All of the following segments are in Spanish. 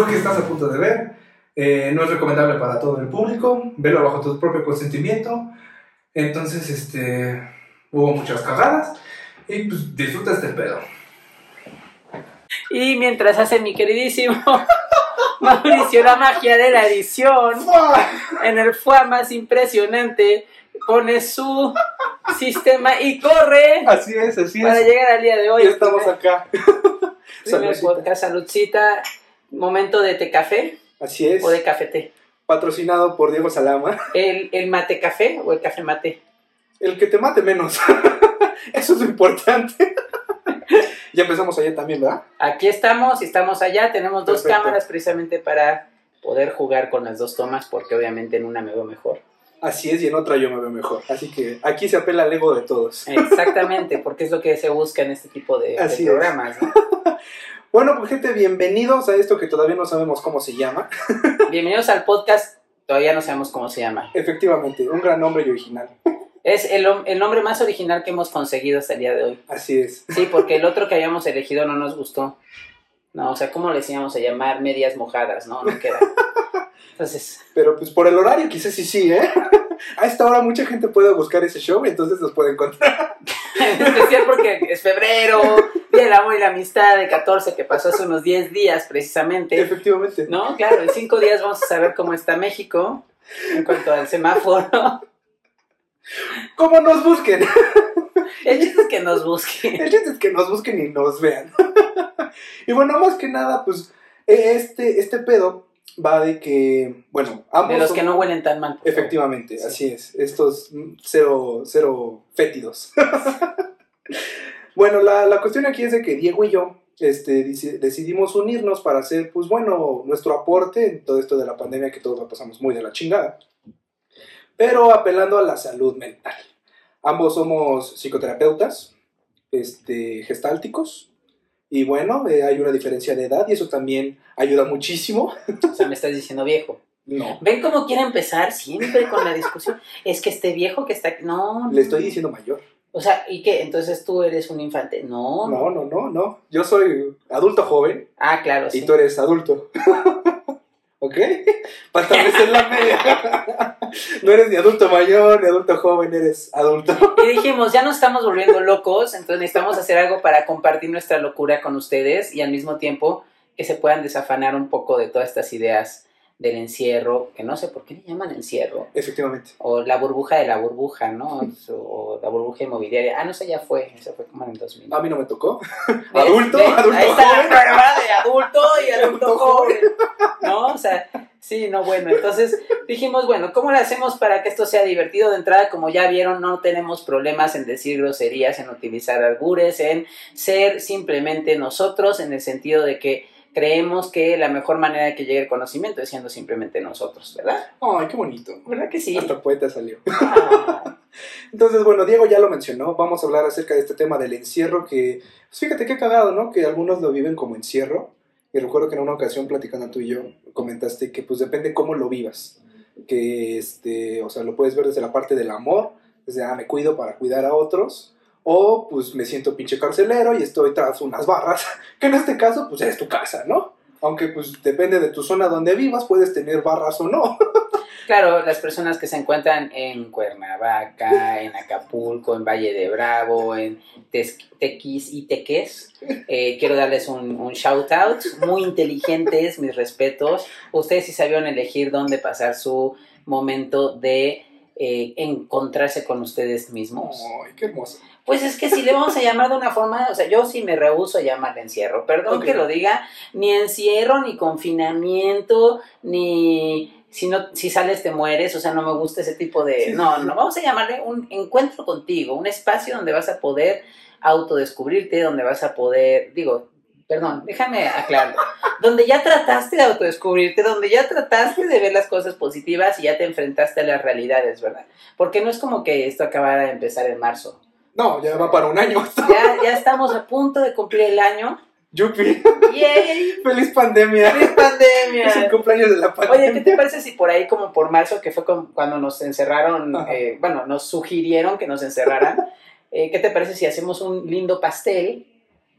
lo que estás a punto de ver. Eh, no es recomendable para todo el público. Velo bajo tu propio consentimiento. Entonces, este, hubo muchas cagadas. Y pues disfruta este pedo. Y mientras hace mi queridísimo Mauricio la magia de la edición, en el FUA más impresionante, pone su sistema y corre Así es, así para es. llegar al día de hoy. Ya estamos acá. Saludcita. podcast, saludcita, momento de té café Así es. o de café té. Patrocinado por Diego Salama. ¿El, el mate café o el café mate? El que te mate menos. Eso es lo importante. ya empezamos allá también, ¿verdad? Aquí estamos y estamos allá. Tenemos dos Perfecto. cámaras precisamente para poder jugar con las dos tomas, porque obviamente en una me veo mejor. Así es, y en otra yo me veo mejor. Así que aquí se apela al ego de todos. Exactamente, porque es lo que se busca en este tipo de, programas. ¿no? Bueno, pues gente, bienvenidos a esto que todavía no sabemos cómo se llama. Bienvenidos al podcast. Todavía no sabemos cómo se llama. Efectivamente, un gran nombre y original. Es el, el nombre más original que hemos conseguido hasta el día de hoy. Así es. Sí, porque el otro que habíamos elegido no nos gustó. No, o sea, ¿cómo le decíamos a llamar medias mojadas? No, no queda. Entonces, Pero pues por el horario quizás sí sí, ¿eh? A esta hora mucha gente puede buscar ese show y entonces los puede encontrar. en especial porque es febrero, Día del Amor y la Amistad de 14 que pasó hace unos 10 días precisamente. Efectivamente. No, claro, en 5 días vamos a saber cómo está México en cuanto al semáforo. ¿Cómo nos busquen? El chiste es que nos busquen. El chiste es que nos busquen y nos vean. y bueno, más que nada, pues eh, este, este pedo va de que, bueno, ambos... De los son- que no huelen tan mal. Efectivamente, Sí. así es. Estos mm, cero, cero fétidos. bueno, la, la cuestión aquí es de que Diego y yo este, decidimos unirnos para hacer, pues bueno, nuestro aporte en todo esto de la pandemia que todos la pasamos muy de la chingada. Pero apelando a la salud mental. Ambos somos psicoterapeutas, este, gestálticos. Y bueno, eh, hay una diferencia de edad y eso también ayuda muchísimo. O sea, me estás diciendo viejo. No, ¿Ven cómo quiere empezar siempre con la discusión? Es que este viejo que está no. le estoy diciendo mayor. O sea, ¿y qué? Entonces tú eres un infante. No. No, no, no, no. Yo soy adulto joven Ah, claro, y sí. tú eres adulto. ¿Ok? Para establecer la media. No eres ni adulto mayor ni adulto joven, eres adulto. Y dijimos, ya nos estamos volviendo locos, entonces necesitamos hacer algo para compartir nuestra locura con ustedes y al mismo tiempo que se puedan desafanar un poco de todas estas ideas del encierro, que no sé por qué le llaman encierro, Efectivamente. o la burbuja de la burbuja, ¿no? O la burbuja inmobiliaria. Ah, no sé, ya fue, eso fue como en el 2000. A mí no me tocó. Adulto, ¿Ves? adulto Ahí está la joven. prueba de adulto y adulto Adulto joven. ¿No? O sea, sí, no, bueno. Entonces dijimos, bueno, ¿cómo le hacemos para que esto sea divertido? De entrada, como ya vieron, no tenemos problemas en decir groserías, en utilizar albures, en ser simplemente nosotros, en el sentido de que creemos que la mejor manera de que llegue el conocimiento es siendo simplemente nosotros, ¿verdad? Ay, qué bonito. ¿Verdad que sí? Hasta poeta salió. Ah, Entonces, bueno, Diego ya lo mencionó. Vamos a hablar acerca de este tema del encierro que, pues fíjate qué cagado, ¿no? Que algunos lo viven como encierro. Y recuerdo que en una ocasión platicando tú y yo comentaste que pues depende cómo lo vivas. Que, este, o sea, lo puedes ver desde la parte del amor, desde, ah, me cuido para cuidar a otros. O pues me siento pinche carcelero y estoy tras unas barras, que en este caso pues es tu casa, ¿no? Aunque pues depende de tu zona donde vivas, puedes tener barras o no. Claro, las personas que se encuentran en Cuernavaca, en Acapulco, en Valle de Bravo, en Tequis y Teques, eh, quiero darles un, un shout out. Muy inteligentes, mis respetos. Ustedes sí sabían elegir dónde pasar su momento de eh, encontrarse con ustedes mismos. Ay, qué hermoso. Pues es que si le vamos a llamar de una forma, o sea, yo sí me rehuso a llamarle encierro. Perdón que lo diga, ni encierro, ni confinamiento, ni si no, si sales te mueres, o sea, no me gusta ese tipo de. Sí, no, sí. no, vamos a llamarle un encuentro contigo, un espacio donde vas a poder autodescubrirte, donde vas a poder, digo, perdón, déjame aclararlo, donde ya trataste de autodescubrirte, donde ya trataste de ver las cosas positivas y ya te enfrentaste a las realidades, ¿verdad? Porque no es como que esto acabara de empezar en marzo. No, ya va para un año. Ya, ya estamos a punto de cumplir el año. Yupi, ¡Yay! feliz pandemia. ¡Feliz Es el pandemia! cumpleaños de la pandemia. Oye, ¿qué te parece si por ahí como por marzo, que fue cuando nos encerraron, eh, bueno, nos sugirieron que nos encerraran, eh, ¿qué te parece si hacemos un lindo pastel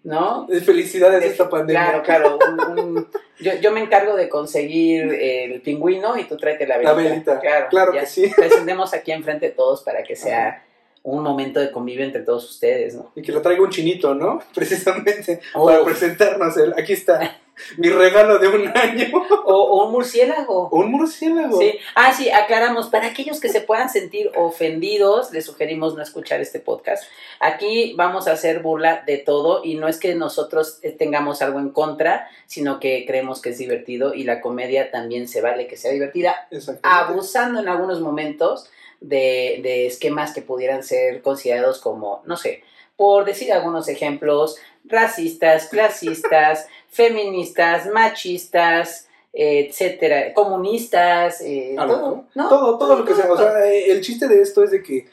¿no? Felicidades de esta pandemia. Claro, claro. un- un- yo, yo me encargo de conseguir el pingüino y tú tráete la velita. La velita. Claro, Claro que sí. Presentemos aquí enfrente de todos para que sea un momento de convivio entre todos ustedes, ¿no? Y que lo traiga un chinito, ¿no? Precisamente Oh. para presentarnos. El, aquí está mi regalo de un año. O, o un murciélago. Un murciélago. Sí. Ah, sí, aclaramos. Para aquellos que se puedan sentir ofendidos, les sugerimos no escuchar este podcast. Aquí vamos a hacer burla de todo y no es que nosotros eh, tengamos algo en contra, sino que creemos que es divertido y la comedia también se vale que sea divertida, abusando en algunos momentos de, de esquemas que pudieran ser considerados como, no sé, por decir algunos ejemplos, racistas, clasistas, feministas, machistas, etcétera, comunistas, eh, Ah, todo, ¿no? Todo, todo lo que sea. O sea, el chiste de esto es de que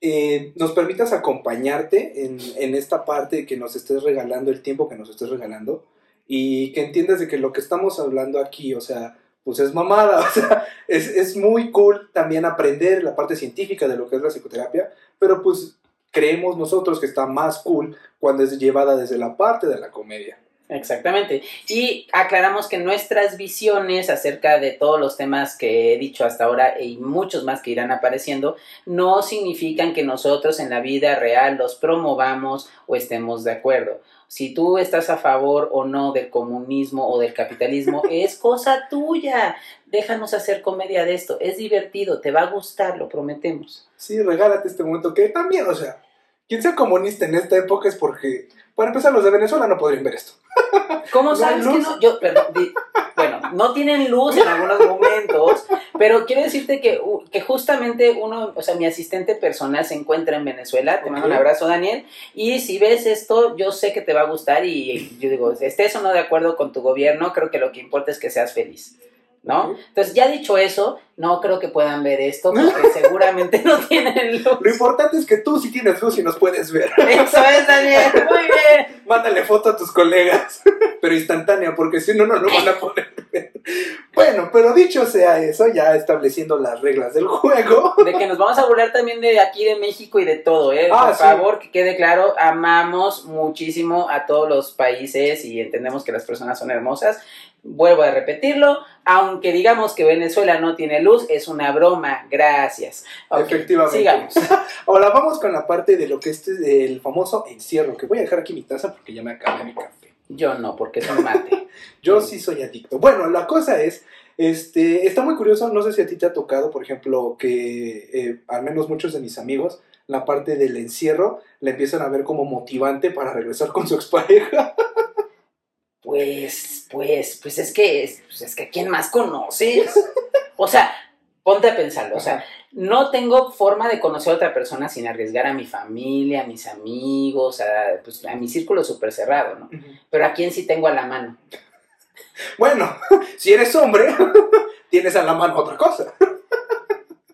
eh, nos permitas acompañarte en, en esta parte que nos estés regalando, el tiempo que nos estés regalando, y que entiendas de que lo que estamos hablando aquí, o sea, pues es mamada, o sea, es, es muy cool también aprender la parte científica de lo que es la psicoterapia, pero pues creemos nosotros que está más cool cuando es llevada desde la parte de la comedia. Exactamente. Y aclaramos que nuestras visiones acerca de todos los temas que he dicho hasta ahora y muchos más que irán apareciendo no significan que nosotros en la vida real los promovamos o estemos de acuerdo. Si tú estás a favor o no del comunismo o del capitalismo, es cosa tuya. Déjanos hacer comedia de esto. Es divertido, te va a gustar, lo prometemos. Sí, regálate este momento que también, o sea, quien sea comunista en esta época es porque, para empezar, los de Venezuela no podrían ver esto. ¿Cómo ¿No sabes que no? Yo, perdón, di- bueno, no tienen luz en algunos momentos, pero quiero decirte que, que justamente uno, o sea, mi asistente personal se encuentra en Venezuela, te mando un abrazo, Daniel, y si ves esto, yo sé que te va a gustar y yo digo, estés o no de acuerdo con tu gobierno, creo que lo que importa es que seas feliz. ¿No? Entonces, ya dicho eso, no creo que puedan ver esto porque seguramente no tienen luz. Lo importante es que tú sí tienes luz y nos puedes ver. Eso es, Daniel, muy bien. Mándale foto a tus colegas, pero instantánea, porque si no, no lo van a poder ver. Bueno, pero dicho sea eso, ya estableciendo las reglas del juego. De que nos vamos a burlar también de aquí de México y de todo, ¿eh? Ah, Por sí. favor, que quede claro, amamos muchísimo a todos los países y entendemos que las personas son hermosas. Vuelvo a repetirlo, aunque digamos que Venezuela no tiene luz, es una broma, gracias. Efectivamente. Sigamos. Ahora vamos con la parte de lo que este es el famoso encierro, que voy a dejar aquí mi taza porque ya me acabé mi café. Yo no, porque es un mate. Yo sí soy adicto. Bueno, la cosa es, este, está muy curioso, no sé si a ti te ha tocado, por ejemplo, que eh, al menos muchos de mis amigos, la parte del encierro la empiezan a ver como motivante para regresar con su expareja. Pues, pues, pues es que, es, pues es que ¿a quién más conoces? O sea, ponte a pensarlo, o sea, no tengo forma de conocer a otra persona sin arriesgar a mi familia, a mis amigos, a, pues, a mi círculo súper cerrado, ¿no? Pero a quién sí tengo a la mano. Bueno, si eres hombre, tienes a la mano otra cosa.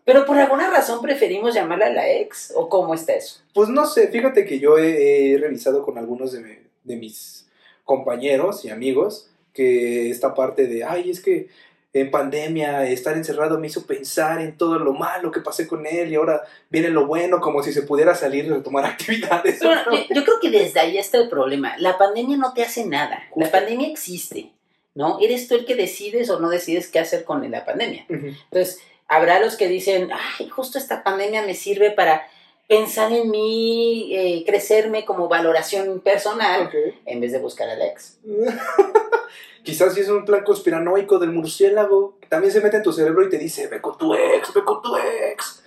Pero por alguna razón preferimos llamarla la ex, ¿o cómo está eso? Pues no sé, fíjate que yo he, he revisado con algunos de, de mis compañeros y amigos que esta parte de, ay, es que en pandemia estar encerrado me hizo pensar en todo lo malo que pasé con él y ahora viene lo bueno, como si se pudiera salir y retomar actividades. Pero yo, yo creo que desde ahí está el problema. La pandemia no te hace nada. La pandemia existe, ¿no? Eres tú el que decides o no decides qué hacer con la pandemia. Ujú. Entonces, habrá los que dicen, ay, justo esta pandemia me sirve para pensar en mí, eh, crecerme como valoración personal, en vez de buscar al ex. Quizás si es un plan conspiranoico del murciélago, también se mete en tu cerebro y te dice, ve con tu ex, ve con tu ex.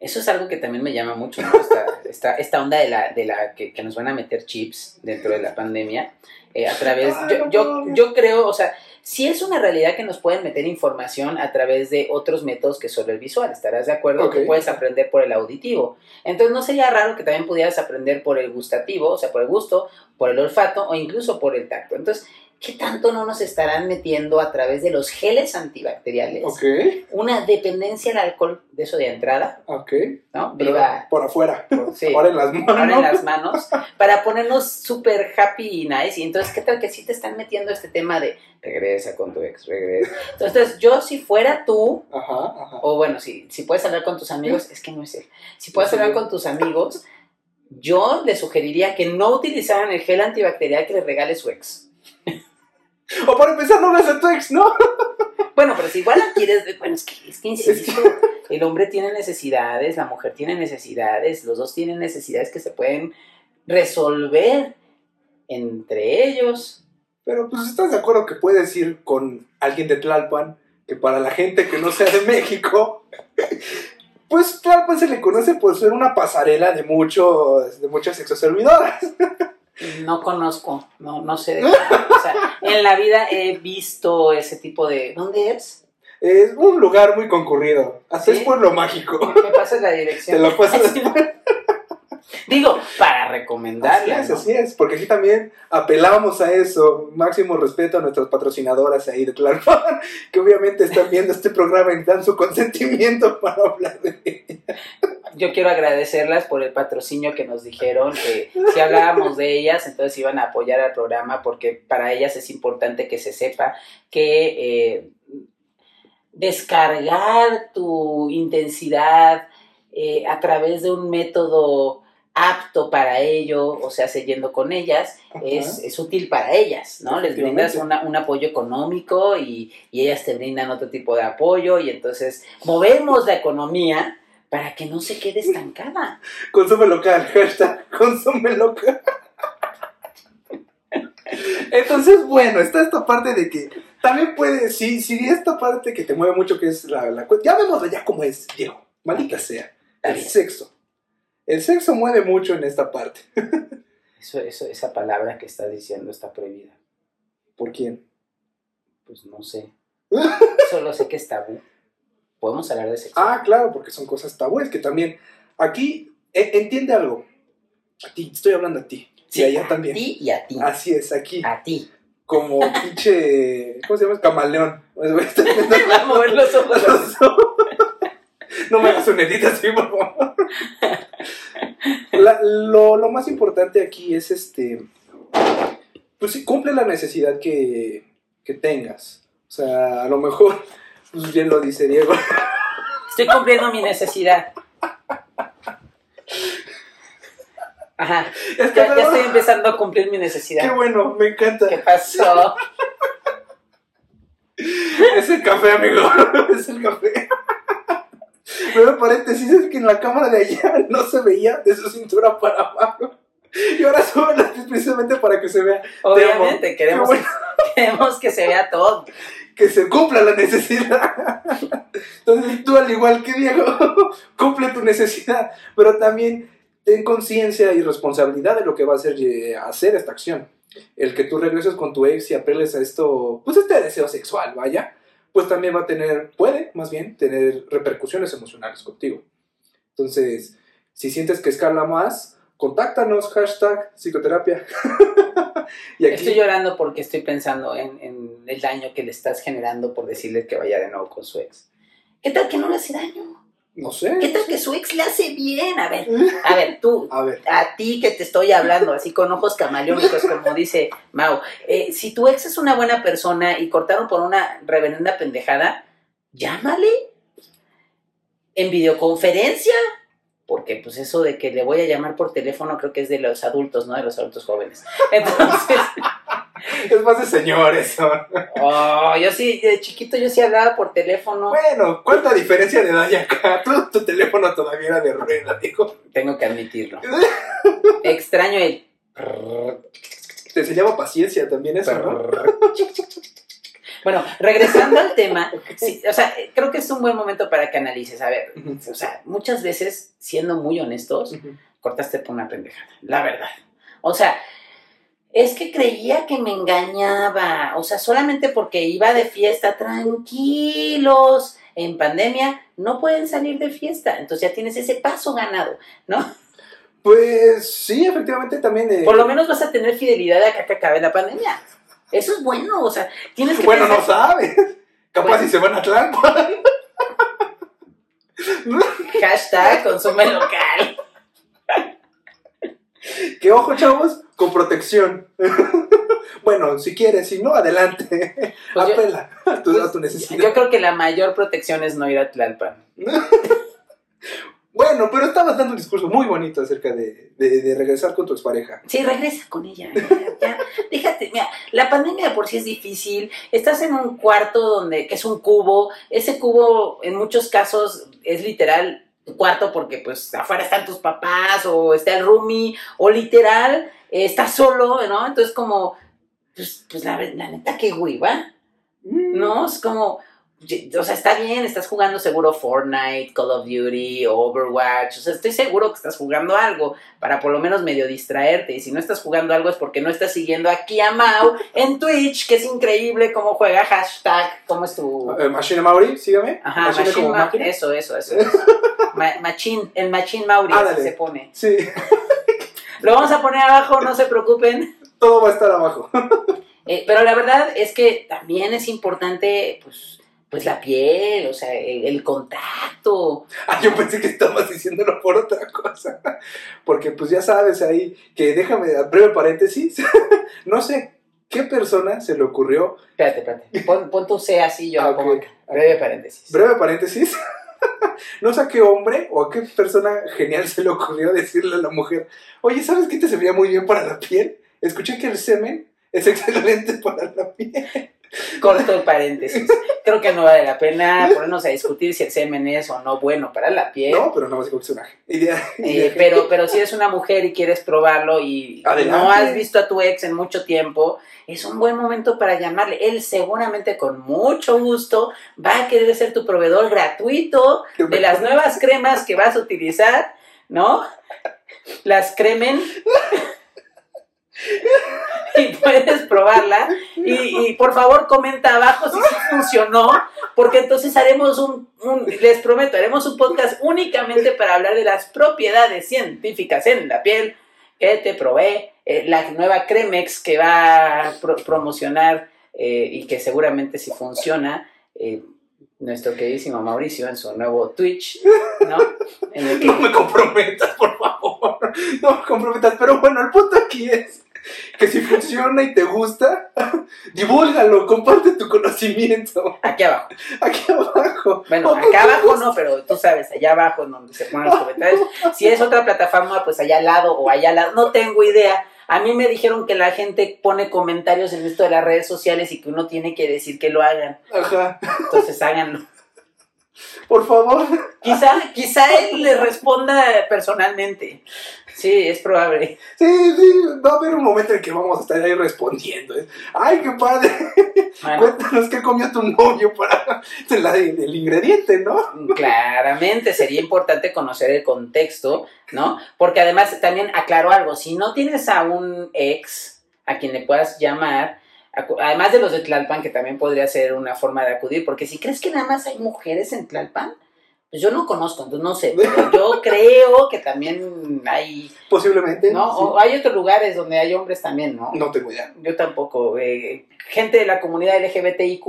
Eso es algo que también me llama mucho, ¿no? esta, esta, esta onda de la, de la que, que nos van a meter chips dentro de la pandemia. eh, a través, yo, yo, creo, o sea, sí es una realidad que nos pueden meter información a través de otros métodos que solo el visual, ¿estarás de acuerdo? Que puedes aprender por el auditivo. Entonces no sería raro que también pudieras aprender por el gustativo, o sea, por el gusto, por el olfato o incluso por el tacto. Entonces, ¿qué tanto no nos estarán metiendo a través de los geles antibacteriales? Ok, Una dependencia al alcohol, de eso de entrada, ok. ¿no? Viva. por afuera. Sí. Ahora en las manos. ahora en las manos para ponernos súper happy y nice. Y entonces, ¿qué tal que sí te están metiendo este tema de regresa con tu ex, regresa? Entonces, yo si fuera tú, Ajá, ajá. o bueno, si, si puedes hablar con tus amigos, es que no es él. Si puedes Sí. hablar con tus amigos, yo le sugeriría que no utilizaran el gel antibacterial que le regale su ex. O para empezar, no lo hace tu ex, ¿no? Bueno, pero si igual la quieres, bueno, es que, es que insisto, el hombre tiene necesidades, la mujer tiene necesidades, los dos tienen necesidades que se pueden resolver entre ellos. Pero pues estás de acuerdo que puedes ir con alguien de Tlalpan, que para la gente que no sea de México, pues Tlalpan se le conoce por ser una pasarela de muchos, de muchas sexoservidoras. No conozco, no, no sé de sea, en la vida he visto ese tipo de. ¿Dónde es? Es un lugar muy concurrido. Hasta ¿Sí? es pueblo mágico. Me pasas la Te dirección. lo paso Digo, para Así recomendarla. es, ¿no? así es, porque aquí también apelamos a eso, máximo respeto a nuestras patrocinadoras ahí de Tlalpan, que obviamente están viendo este programa y dan su consentimiento para hablar de ella. Yo quiero agradecerlas por el patrocinio que nos dijeron, que si hablábamos de ellas, entonces iban a apoyar al programa, porque para ellas es importante que se sepa que eh, descargar tu intensidad eh, a través de un método apto para ello, o sea, yendo con ellas, es, es útil para ellas, ¿no? Les brindas una- un apoyo económico y, y ellas te brindan otro tipo de apoyo y entonces movemos la economía para que no se quede estancada. Consume local, hashtag consume local. Entonces, bueno, está esta parte de que también puede, sí, sí, esta parte que te mueve mucho, que es la, ya vemos ya como es, Diego, maldita sea, el sexo. El sexo mueve mucho en esta parte. Eso, eso, esa palabra que estás diciendo está prohibida. ¿Por quién? Pues no sé. Solo sé que es tabú. Podemos hablar de sexo. Ah, claro, porque son cosas tabúes que también, aquí, e- entiende algo, a ti, estoy hablando a ti, y allá a también. ti y a ti. Así es, aquí, A ti. como pinche, ¿cómo se llama? Camaleón. Va a mover los ojos. No me hagas un edit así, por favor. La- lo, lo más importante aquí es este. Pues sí, cumple la necesidad que, que tengas. O sea, a lo mejor, pues bien lo dice Diego. Estoy cumpliendo mi necesidad. Ajá. Es que Ya, ya estoy empezando a cumplir mi Qué necesidad. bueno, me encanta. ¿Qué pasó? Es el café, amigo. Es el café. Pero paréntesis, es que en la cámara de allá no se veía de su cintura para abajo. Y ahora sube la precisamente para que se vea. Obviamente, queremos, bueno. queremos que se vea todo. que se cumpla la necesidad. Entonces tú, al igual que Diego, cumple tu necesidad, pero también ten conciencia y responsabilidad de lo que va a hacer, eh, hacer esta acción. El que tú regreses con tu ex y apeles a esto, pues este deseo sexual, vaya, pues también va a tener, puede más bien, tener repercusiones emocionales contigo. Entonces, si sientes que escala más, contáctanos, hashtag psicoterapia. y aquí, Estoy llorando porque estoy pensando en, en el daño que le estás generando por decirle que vaya de nuevo con su ex. ¿Qué tal que no le hace daño? No sé. ¿Qué tal que su ex le hace bien? A ver, a ver, tú, A ver, a ti que te estoy hablando así con ojos camaleónicos, como dice Mau, eh, si tu ex es una buena persona y cortaron por una reverenda pendejada, llámale en videoconferencia. Porque pues eso de que le voy a llamar por teléfono creo que es de los adultos, ¿no? De los adultos jóvenes. Entonces, es más de señores. ¿no? oh, yo sí, de chiquito yo sí hablaba por teléfono. Bueno, ¿cuánta diferencia de edad hay acá? Tu, tu teléfono todavía era de rueda, dijo. Tengo que admitirlo. Extraño el... Te enseñaba paciencia también eso, ¿no? Bueno, regresando al tema, sí, o sea, creo que es un buen momento para que analices. A ver, o sea, muchas veces, siendo muy honestos, cortaste por una pendejada, la verdad. O sea, es que creía que me engañaba, o sea, solamente porque iba de fiesta, tranquilos, en pandemia no pueden salir de fiesta, entonces ya tienes ese paso ganado, ¿no? Pues sí, efectivamente también. eh, Por lo menos vas a tener fidelidad de acá que acabe la pandemia. Eso es bueno, o sea, tienes que Bueno, no sabes. Capaz Bueno. si se van a Tlalpan. Hashtag consume local. que ojo, chavos, con protección. bueno, si quieres, si no, adelante. Pues yo- Apela a tu, a tu Yo necesidad. creo que la mayor protección es no ir a Tlalpan. Bueno, Bueno, pero estabas dando un discurso muy bonito acerca de, de, de regresar con tu expareja. Sí, regresa con ella. Ya, ya. Déjate, mira, la pandemia de por sí es difícil. Estás en un cuarto donde, que es un cubo. Ese cubo, en muchos casos, es literal tu cuarto porque pues afuera están tus papás o está el roomie o literal eh, estás solo, ¿no? Entonces como, pues, pues la, la neta que hueva, ¿no? Es como, o sea, está bien, estás jugando seguro Fortnite, Call of Duty, Overwatch, o sea, estoy seguro que estás jugando algo para por lo menos medio distraerte. Y si no estás jugando algo es porque no estás siguiendo aquí a Mau en Twitch, que es increíble cómo juega hashtag, ¿cómo es tu...? Eh, Machine Mauri, sígame. Ajá, Machine Machine como Ma- máquina. eso, eso, eso. eso. Ma- Machine, el Machine Mauri así Ándale. se pone. Sí, Lo vamos a poner abajo, no se preocupen. todo va a estar abajo. Eh, pero la verdad es que también es importante, pues, pues la piel, o sea, el, el contacto. Ah, yo pensé que estabas diciéndolo por otra cosa. Porque pues ya sabes ahí que déjame, breve paréntesis, no sé qué persona se le ocurrió, Espérate, espérate. Pon, pon tu C así, yo Ah, pongo. Breve paréntesis. breve paréntesis, no sé a qué hombre o a qué persona genial se le ocurrió decirle a la mujer, oye, ¿sabes qué te servía muy bien para la piel? Escuché que el semen es excelente para la piel. Corto el paréntesis. Creo que no vale la pena ponernos a discutir si el semen es o no bueno para la piel. No, pero nada más que es una idea. Eh, pero, pero si eres una mujer y quieres probarlo y Adelante. no has visto a tu ex en mucho tiempo, es un buen momento para llamarle. Él seguramente con mucho gusto va a querer ser tu proveedor gratuito de las nuevas cremas que vas a utilizar, ¿no? Las cremen. y puedes probarla. Y, y por favor comenta abajo si sí funcionó, porque entonces haremos un, un- les prometo, haremos un podcast únicamente para hablar de las propiedades científicas en la piel que te probé, eh, la nueva Cremex que va a pro- promocionar eh, y que seguramente si funciona. eh, nuestro queridísimo Mauricio en su nuevo Twitch, ¿no? En el que No me comprometas, por favor. No me comprometas. Pero bueno, el punto aquí es que si funciona y te gusta, divúlgalo, comparte tu conocimiento. aquí abajo. Aquí abajo. Bueno, O acá abajo no, pero tú sabes, allá abajo en donde se ponen los comentarios. Si es otra plataforma, pues allá al lado o allá al lado, no tengo idea. A mí me dijeron que la gente pone comentarios en esto de las redes sociales y que uno tiene que decir que lo hagan. Ajá. Entonces háganlo. Por favor. Quizá, quizá él le responda personalmente. Sí, es probable. Sí, sí, va a haber un momento en que vamos a estar ahí respondiendo. ¿eh? Ay, qué padre. Bueno, Cuéntanos qué comió tu novio para la- el ingrediente, ¿no? claramente sería importante conocer el contexto, ¿no? Porque además también aclaro algo, si no tienes a un ex a quien le puedas llamar, además de los de Tlalpan, que también podría ser una forma de acudir, porque si crees que nada más hay mujeres en Tlalpan, pues yo no conozco, entonces no sé, pero yo creo que también hay, Posiblemente. ¿no? sí. O hay otros lugares donde hay hombres también, ¿no? No tengo idea. Yo tampoco. eh, gente de la comunidad LGBTIQ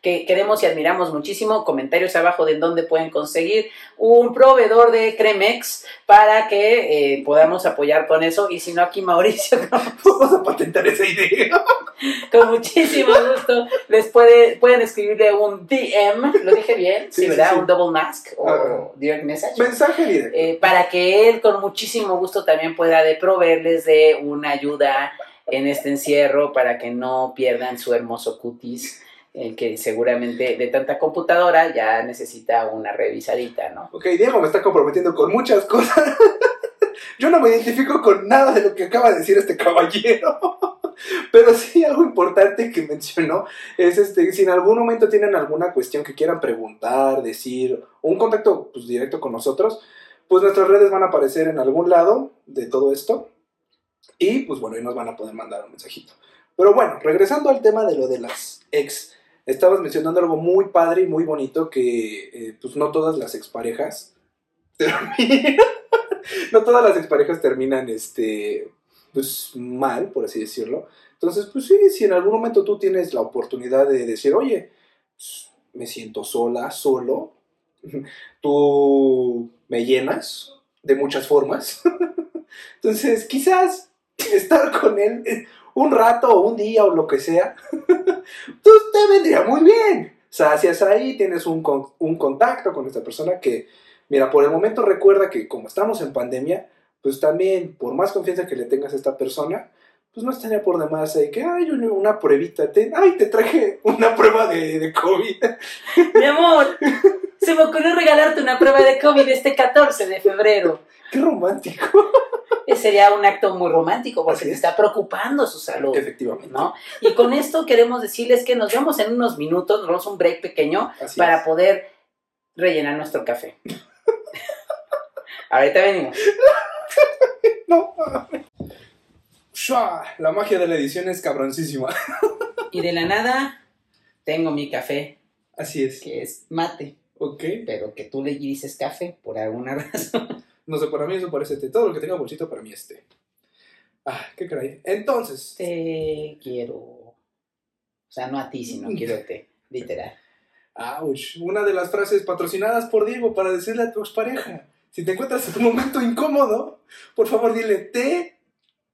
que queremos y admiramos muchísimo. Comentarios abajo de en dónde pueden conseguir un proveedor de Cremex para que eh, podamos apoyar con eso. Y si no, aquí Mauricio, Vamos a patentar esa idea. con muchísimo gusto, les puede, pueden escribirle un DM. ¿Lo dije bien? Sí, Sí, sí, ¿verdad? sí. Un double mask o Ajá. direct message. Mensaje directo. Eh, para que él con muchísimo gusto también pueda de proveerles de una ayuda en este encierro para que no pierdan su hermoso cutis, eh, que seguramente de tanta computadora ya necesita una revisadita, ¿no? Ok, Diego me está comprometiendo con muchas cosas. Yo no me identifico con nada de lo que acaba de decir este caballero. Pero sí, algo importante que mencionó es este, si en algún momento tienen alguna cuestión que quieran preguntar, decir, un contacto pues, directo con nosotros, pues nuestras redes van a aparecer en algún lado de todo esto. Y pues bueno, ahí nos van a poder mandar un mensajito. Pero bueno, regresando al tema de lo de las ex, estabas mencionando algo muy padre y muy bonito que eh, pues no todas las exparejas terminan, no todas las exparejas terminan este pues mal, por así decirlo. Entonces, pues sí, si en algún momento tú tienes la oportunidad de decir, oye, pues, me siento sola, solo, tú me llenas de muchas formas. Entonces, quizás estar con él un rato o un día o lo que sea, pues te vendría muy bien. O sea, si es ahí, tienes un, un contacto con esta persona que Mira, por el momento recuerda que como estamos en pandemia, pues también, por más confianza que le tengas a esta persona, pues no estaría por demás de que, ay, una, una pruebita, te, ay, te traje una prueba de, de COVID. Mi amor, se me ocurrió regalarte una prueba de COVID este 14 de febrero. Qué romántico. Ese sería un acto muy romántico porque te es. está preocupando su salud. Efectivamente. ¿no? Y con esto queremos decirles que nos vemos en unos minutos, nos vamos a un break pequeño Así para es. poder rellenar nuestro café. Ahorita venimos. No. La magia de la edición es cabroncísima. Y de la nada tengo mi café, Así es. que es mate, Ok. pero que tú le dices café por alguna razón. No sé, para mí eso parece té. Todo lo que tenga bolsito para mí es té. Ah, qué caray. Entonces, Te quiero. O sea, no a ti, sino quiero te, literal. ouch, una de las frases patrocinadas por Diego para decirle a tu expareja. Si te encuentras en un momento incómodo, por favor dile té.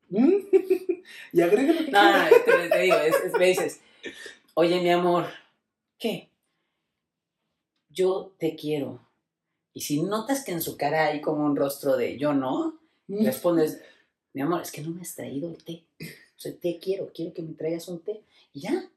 ¿Mm? y que No, no, te, te digo, es- es- me dices, oye mi amor, ¿qué? Yo te quiero. Y si notas que en su cara hay como un rostro de yo no, Mm. respondes, mi amor, es que no me has traído el té. O sea, te quiero, quiero que me traigas un té. Y ya,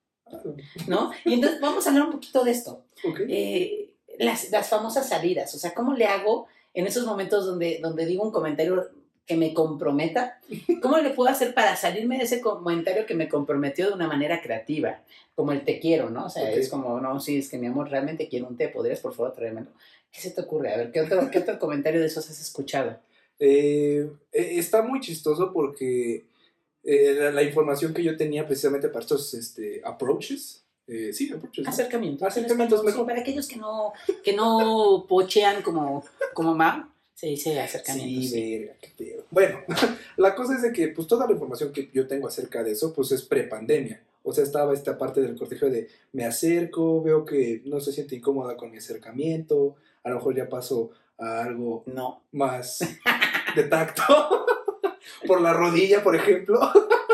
¿no? Y entonces vamos a hablar un poquito de esto. Eh, las, las famosas salidas, o sea, ¿cómo le hago en esos momentos donde, donde digo un comentario que me comprometa? ¿Cómo le puedo hacer para salirme de ese comentario que me comprometió de una manera creativa? Como el te quiero, ¿no? O sea, Ok. es como, no, sí, es que mi amor, realmente quiero un té, ¿podrías por favor traérmelo? ¿Qué se te ocurre? A ver, ¿qué otro, qué otro comentario de esos has escuchado? Eh, eh, está muy chistoso porque eh, la, la información que yo tenía precisamente para estos este, approaches, eh, sí, approaches. Acercamientos. Acercamientos Sí, mejor. para aquellos que no, que no pochean como, como se dice acercamientos. Sí, sí. verga, qué pedo. Bueno, la cosa es de que pues toda la información que yo tengo acerca de eso pues es prepandemia. O sea, estaba esta parte del cortejo de me acerco, veo que no se siente incómoda con mi acercamiento, a lo mejor ya paso a algo No, más de tacto. Por la rodilla, por ejemplo.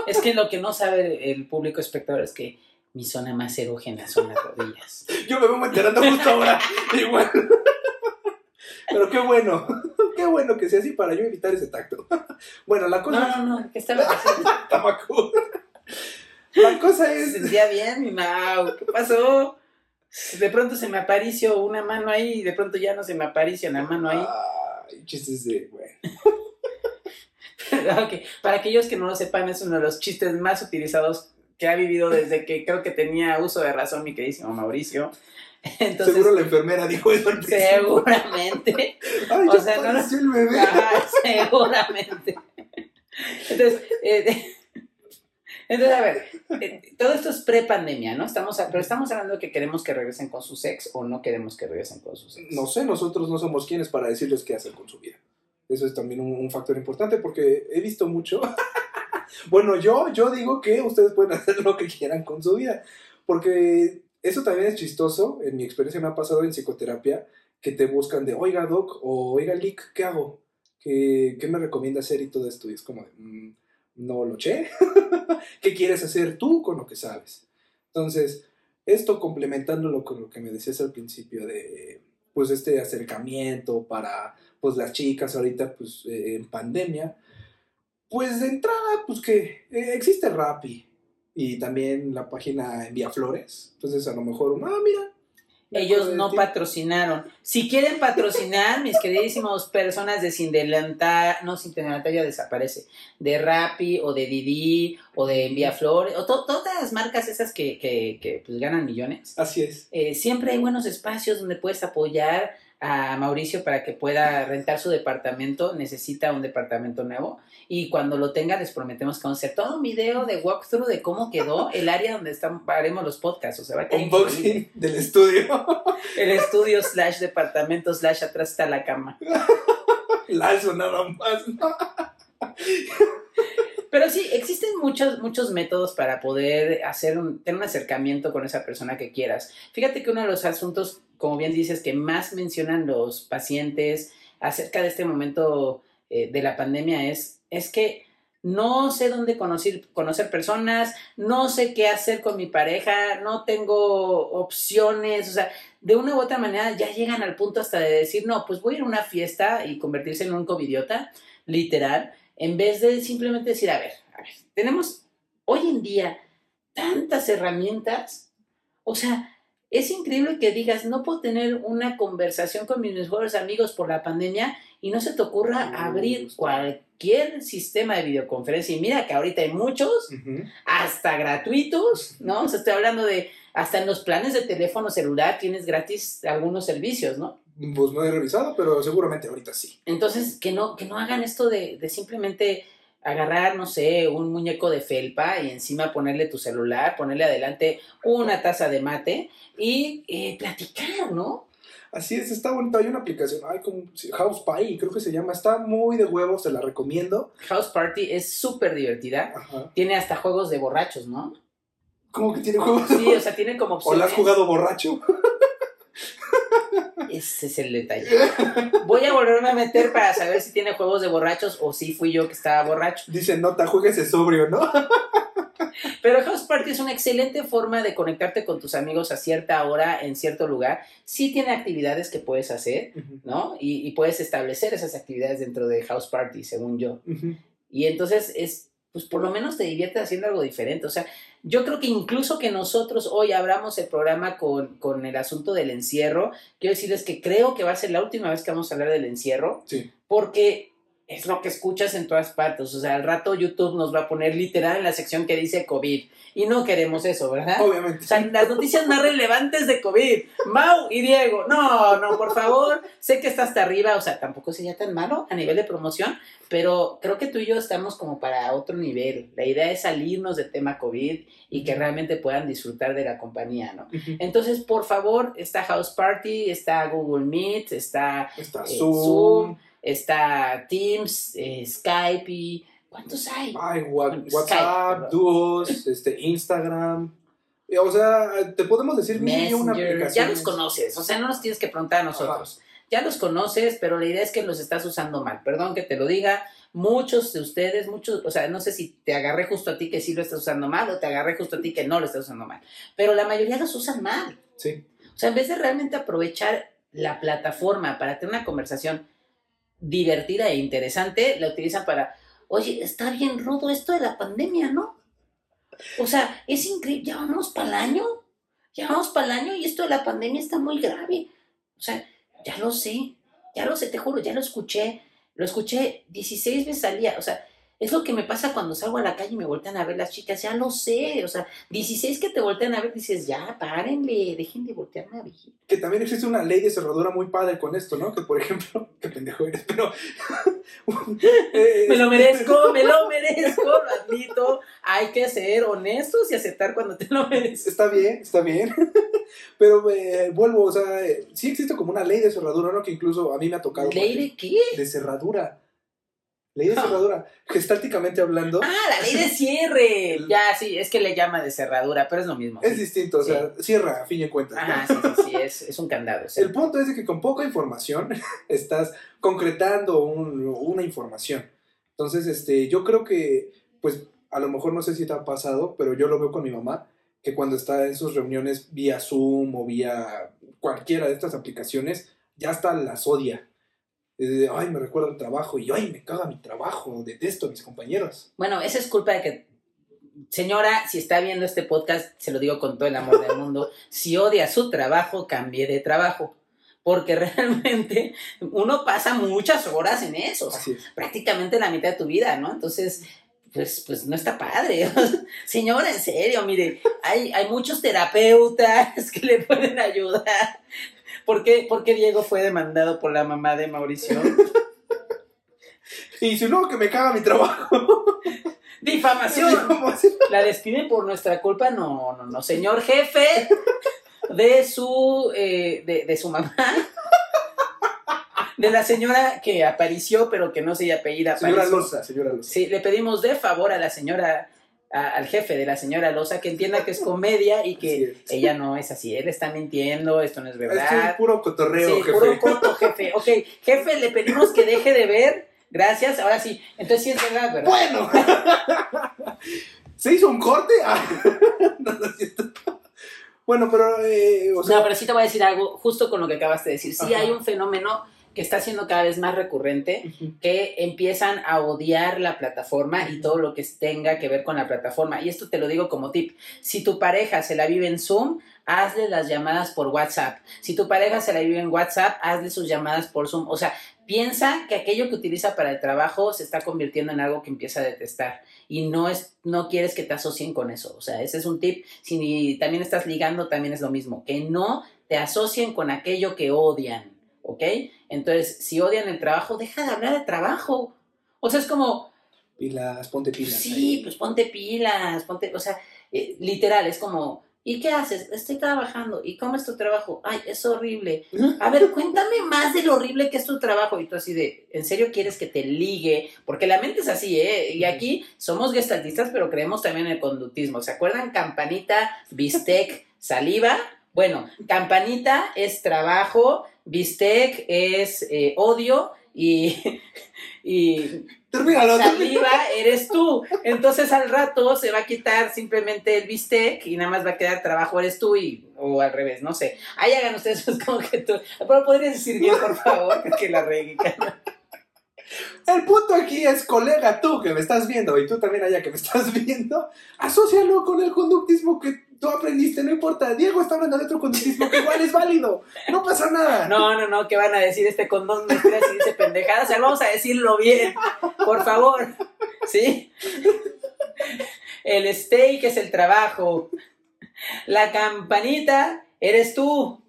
Es que lo que no sabe el público espectador es que mi zona más erógena son las rodillas. Yo me vengo enterando justo ahora. Igual. Pero qué bueno. Qué bueno que sea así para yo evitar ese tacto. Bueno, la cosa No, no, no, ¿qué estaba haciendo? Tamacu. La cosa Se es. sentía bien, mi Mau. ¿Qué pasó? De pronto se me apareció una mano ahí y de pronto ya no se me apareció una mano ahí. Ay, chistes de. Bueno. Ok, Para aquellos que no lo sepan, es uno de los chistes más utilizados que ha vivido desde que creo que tenía uso de razón mi queridísimo Mauricio. Entonces, Seguro la enfermera dijo eso al seguramente. Ay, o sea, no el bebé. Seguramente. Entonces, eh, entonces, a ver, eh, todo esto es pre-pandemia, ¿no? Estamos, a- pero estamos hablando de que queremos que regresen con sus ex o no queremos que regresen con sus ex. No sé, nosotros no somos quienes para decirles qué hacer con su vida. Eso es también un, un factor importante porque he visto mucho. Bueno, yo, yo digo que ustedes pueden hacer lo que quieran con su vida. Porque eso también es chistoso. En mi experiencia me ha pasado en psicoterapia que te buscan de, oiga, doc, o oiga, Lick, ¿qué hago? ¿Qué, qué me recomienda hacer y todo esto? Y es como, "Mm, no lo sé. ¿Qué quieres hacer tú con lo que sabes? Entonces, esto complementándolo con lo que me decías al principio de, pues, este acercamiento para, pues, las chicas ahorita, pues, eh, en pandemia, pues, de entrada, pues, que eh, existe Rappi y también la página Envía Flores. Entonces, a lo mejor, ah, mira. Ellos no ti". patrocinaron. Si quieren patrocinar, mis queridísimos personas de Sin no Sin Delantar ya desaparece, de Rappi o de Didi o de Envía Flores, o to- todas las marcas esas que, que, que, pues, ganan millones. Así es. Eh, siempre hay buenos espacios donde puedes apoyar a Mauricio para que pueda rentar su departamento. Necesita un departamento nuevo. Y cuando lo tenga, les prometemos que vamos a hacer todo un video de walkthrough de cómo quedó el área donde están, haremos los podcasts. O sea, va a. Unboxing del estudio. El estudio slash departamento slash atrás está la cama. Lazo nada más. Pero sí, existen muchos, muchos métodos para poder hacer un, tener un acercamiento con esa persona que quieras. Fíjate que uno de los asuntos, como bien dices, que más mencionan los pacientes acerca de este momento eh, de la pandemia es, es que no sé dónde conocer, conocer personas, no sé qué hacer con mi pareja, no tengo opciones, o sea, de una u otra manera ya llegan al punto hasta de decir, no, pues voy a ir a una fiesta y convertirse en un covidiota, literal, en vez de simplemente decir, a ver, a ver, tenemos hoy en día tantas herramientas, o sea, es increíble que digas, no puedo tener una conversación con mis mejores amigos por la pandemia y no se te ocurra abrir cualquier sistema de videoconferencia. Y mira que ahorita hay muchos, hasta gratuitos, ¿no? O sea, estoy hablando de, hasta en los planes de teléfono celular tienes gratis algunos servicios, ¿no? Pues no he revisado, pero seguramente ahorita sí. Entonces, que no, que no hagan esto de, de simplemente agarrar, no sé, un muñeco de felpa y encima ponerle tu celular, ponerle adelante una taza de mate y eh, platicar, ¿no? Así es, está bonito. Hay una aplicación, hay como House Party, creo que se llama. Está muy de huevos, te la recomiendo. House Party es súper divertida. Tiene hasta juegos de borrachos, ¿no? ¿Cómo que tiene juegos? Sí, o sea, tiene como opciones. ¿O la has jugado borracho? Ese es el detalle. Voy a volverme a meter para saber si tiene juegos de borrachos o si fui yo que estaba borracho. Dice, nota, jueguese sobrio, ¿no? Pero House Party es una excelente forma de conectarte con tus amigos a cierta hora, en cierto lugar. Sí tiene actividades que puedes hacer, ¿no? Y, puedes establecer esas actividades dentro de House Party, según yo. Y entonces es, pues por lo menos te diviertes haciendo algo diferente. O sea, yo creo que incluso que nosotros hoy abramos el programa con, con, el asunto del encierro, quiero decirles que creo que va a ser la última vez que vamos a hablar del encierro, sí. porque es lo que escuchas en todas partes. O sea, al rato YouTube nos va a poner literal en la sección que dice COVID. Y no queremos eso, ¿verdad? Obviamente. O sea, las noticias más relevantes de COVID. Mau y Diego. No, no, por favor. Sé que está hasta arriba. O sea, tampoco sería tan malo a nivel de promoción. Pero creo que tú y yo estamos como para otro nivel. La idea es salirnos del tema COVID y que realmente puedan disfrutar de la compañía, ¿no? Entonces, por favor, está House Party, está Google Meet, está, está eh, Zoom está Teams, eh, Skype y... ¿Cuántos hay? Hay WhatsApp, Duos, este, Instagram. O sea, te podemos decir mil una aplicación. Ya los conoces, o sea, no nos tienes que preguntar a nosotros. Ya los conoces, pero la idea es que los estás usando mal. Perdón que te lo diga. Muchos de ustedes, muchos, o sea, no sé si te agarré justo a ti que sí lo estás usando mal o te agarré justo a ti que no lo estás usando mal. Pero la mayoría los usan mal. Sí. O sea, en vez de realmente aprovechar la plataforma para tener una conversación divertida e interesante, la utilizan para, oye, está bien rudo esto de la pandemia, ¿no? O sea, es increíble, ya vamos para el año, ya vamos para el año y esto de la pandemia está muy grave. O sea, ya lo sé, ya lo sé, te juro, ya lo escuché, lo escuché 16 veces al día, o sea, es lo que me pasa cuando salgo a la calle y me voltean a ver las chicas, ya lo sé, o sea, 16 que te voltean a ver, dices, ya, párenle, dejen de voltearme a ver. Que también existe una ley de cerradura muy padre con esto, ¿no? Que por ejemplo, qué pendejo eres, pero... me lo merezco, me lo merezco, lo admito, hay que ser honestos y aceptar cuando te lo mereces. Está bien, está bien, pero eh, vuelvo, o sea, eh, sí existe como una ley de cerradura, ¿no? Que incluso a mí me ha tocado... ¿Ley de qué? De cerradura. Ley de cerradura. Gestálticamente hablando. Ah, la ley de cierre. ya, sí, es que le llama de cerradura, pero es lo mismo. Es distinto, o sea, cierra a fin de cuentas. Ajá, sí, sí, sí, es, un candado. El punto es de que con poca información estás concretando una información. Entonces, este, yo creo que, pues, a lo mejor no sé si te ha pasado, pero yo lo veo con mi mamá, que cuando está en sus reuniones vía Zoom o vía cualquiera de estas aplicaciones, ya hasta las odia ay, me recuerda el trabajo y ay, me caga mi trabajo, detesto a mis compañeros. Bueno, esa es culpa de que, señora, si está viendo este podcast, se lo digo con todo el amor del mundo, si odia su trabajo, cambie de trabajo. Porque realmente uno pasa muchas horas en eso, prácticamente la mitad de tu vida, ¿no? Entonces, pues, pues no está padre. Señora, en serio, mire, hay, hay muchos terapeutas que le pueden ayudar. ¿Por qué, Diego fue demandado por la mamá de Mauricio? y si no, que me caga mi trabajo. ¡Difamación! ¿La despiden por nuestra culpa? No, no, no. Señor jefe de su, eh, de, su mamá. De la señora que apareció, pero que no se apellida. Señora Loza, señora Loza. Sí, le pedimos de favor a la señora al jefe de la señora Loza que entienda que es comedia y que ella no es así, él está mintiendo, esto no es verdad. Es puro cotorreo, sí, puro coto, jefe. Ok, jefe, le pedimos que deje de ver Gracias, ahora sí. Entonces sí es verdad, ¿verdad? Bueno. ¿Se hizo un corte? Ah. no, no es cierto. Bueno, pero, eh, o sea, no, pero sí te voy a decir algo justo con lo que acabas de decir. Sí Ajá. hay un fenómeno que está siendo cada vez más recurrente, que empiezan a odiar la plataforma y todo lo que tenga que ver con la plataforma. Y esto te lo digo como tip. Si tu pareja se la vive en Zoom, hazle las llamadas por WhatsApp. Si tu pareja se la vive en WhatsApp, hazle sus llamadas por Zoom. O sea, piensa que aquello que utiliza para el trabajo se está convirtiendo en algo que empieza a detestar y no es no quieres que te asocien con eso. O sea, ese es un tip. Si también estás ligando, también es lo mismo, que no te asocien con aquello que odian, ¿ok? Entonces, si odian el trabajo, deja de hablar de trabajo. O sea, es como, pilas, ponte pilas. sí, ahí. pues ponte pilas, ponte, o sea, eh, literal, es como, ¿y qué haces? Estoy trabajando. ¿Y cómo es tu trabajo? Ay, es horrible. A ver, cuéntame más de lo horrible que es tu trabajo. Y tú así de, ¿en serio quieres que te ligue? Porque la mente es así, ¿eh? Y aquí somos gestaltistas, pero creemos también en el conductismo. ¿Se acuerdan? Campanita, bistec, saliva. Bueno, campanita es trabajo, bistec es eh, odio y, y Termínalo, termínalo. saliva eres tú. Entonces al rato se va a quitar simplemente el bistec y nada más va a quedar trabajo eres tú y o al revés, no sé. Ahí hagan ustedes como que tú. Pero podrías decir bien, por favor, que la regué. El punto aquí es, colega, tú que me estás viendo y tú también allá que me estás viendo, asócialo con el conductismo que aprendiste, no importa. Diego está hablando de otro conductismo que igual es válido, no pasa nada. No, no, no, que van a decir este condón me tira y dice pendejadas. O sea, vamos a decirlo bien, por favor. ¿Sí? El steak es el trabajo. La campanita eres tú.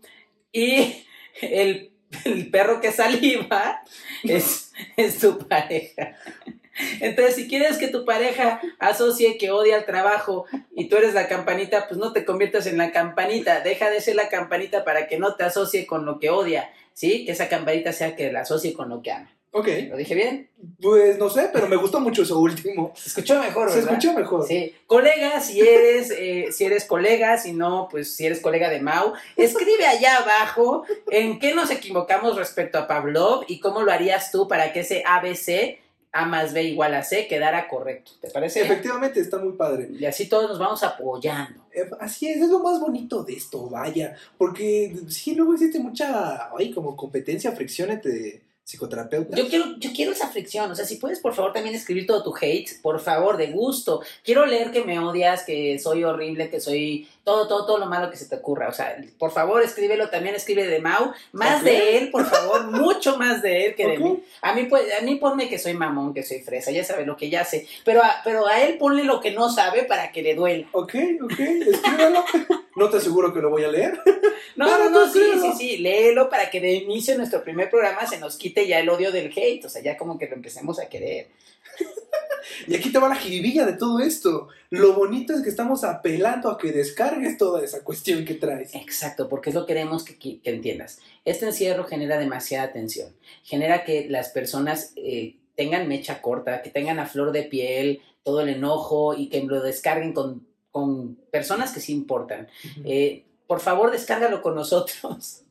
Y el, el perro que saliva es, es tu pareja. Entonces, si quieres que tu pareja asocie que odia el trabajo y tú eres la campanita, pues no te conviertas en la campanita. Deja de ser la campanita para que no te asocie con lo que odia, ¿sí? Que esa campanita sea que la asocie con lo que ama. Ok, ¿Lo dije bien? pues no sé, pero me gustó mucho eso último. Se escuchó mejor, Se ¿verdad? escuchó mejor. Sí, colega, si eres, eh, si eres colega, si no, pues si eres colega de Mau, escribe allá abajo en qué nos equivocamos respecto a Pavlov y cómo lo harías tú para que ese ABC, A más B igual a C, quedara correcto. ¿Te parece? Efectivamente, está muy padre. Y así todos nos vamos apoyando. Eh, Así es, es lo más bonito de esto, vaya. Porque sí, luego existe mucha, ay, como competencia, fricción entre psicoterapeutas. Yo quiero, yo quiero esa fricción, o sea, si puedes por favor también escribir todo tu hate, por favor, de gusto. Quiero leer que me odias, que soy horrible, que soy todo, todo, todo lo malo que se te ocurra. O sea, por favor, escríbelo, también escribe de Mau, más de él, por favor, mucho más de él que de mí. A mí, pues, a mí ponme que soy mamón, que soy fresa, ya sabe lo que ya sé, pero a, pero a él ponle lo que no sabe para que le duela. Ok, ok, escríbelo. no te aseguro que lo voy a leer. No, no, no, sí, sí, sí, léelo para que de inicio de nuestro primer programa se nos quite ya el odio del hate, o sea, ya como que lo empecemos a querer. Y aquí te va la jiribilla de todo esto. Lo bonito es que estamos apelando a que descargues toda esa cuestión que traes. Exacto, porque es lo que queremos que, que- que entiendas. Este encierro genera demasiada tensión, genera que las personas eh, tengan mecha corta, que tengan a flor de piel todo el enojo y que lo descarguen con, con personas que sí importan. Eh, por favor, descárgalo con nosotros.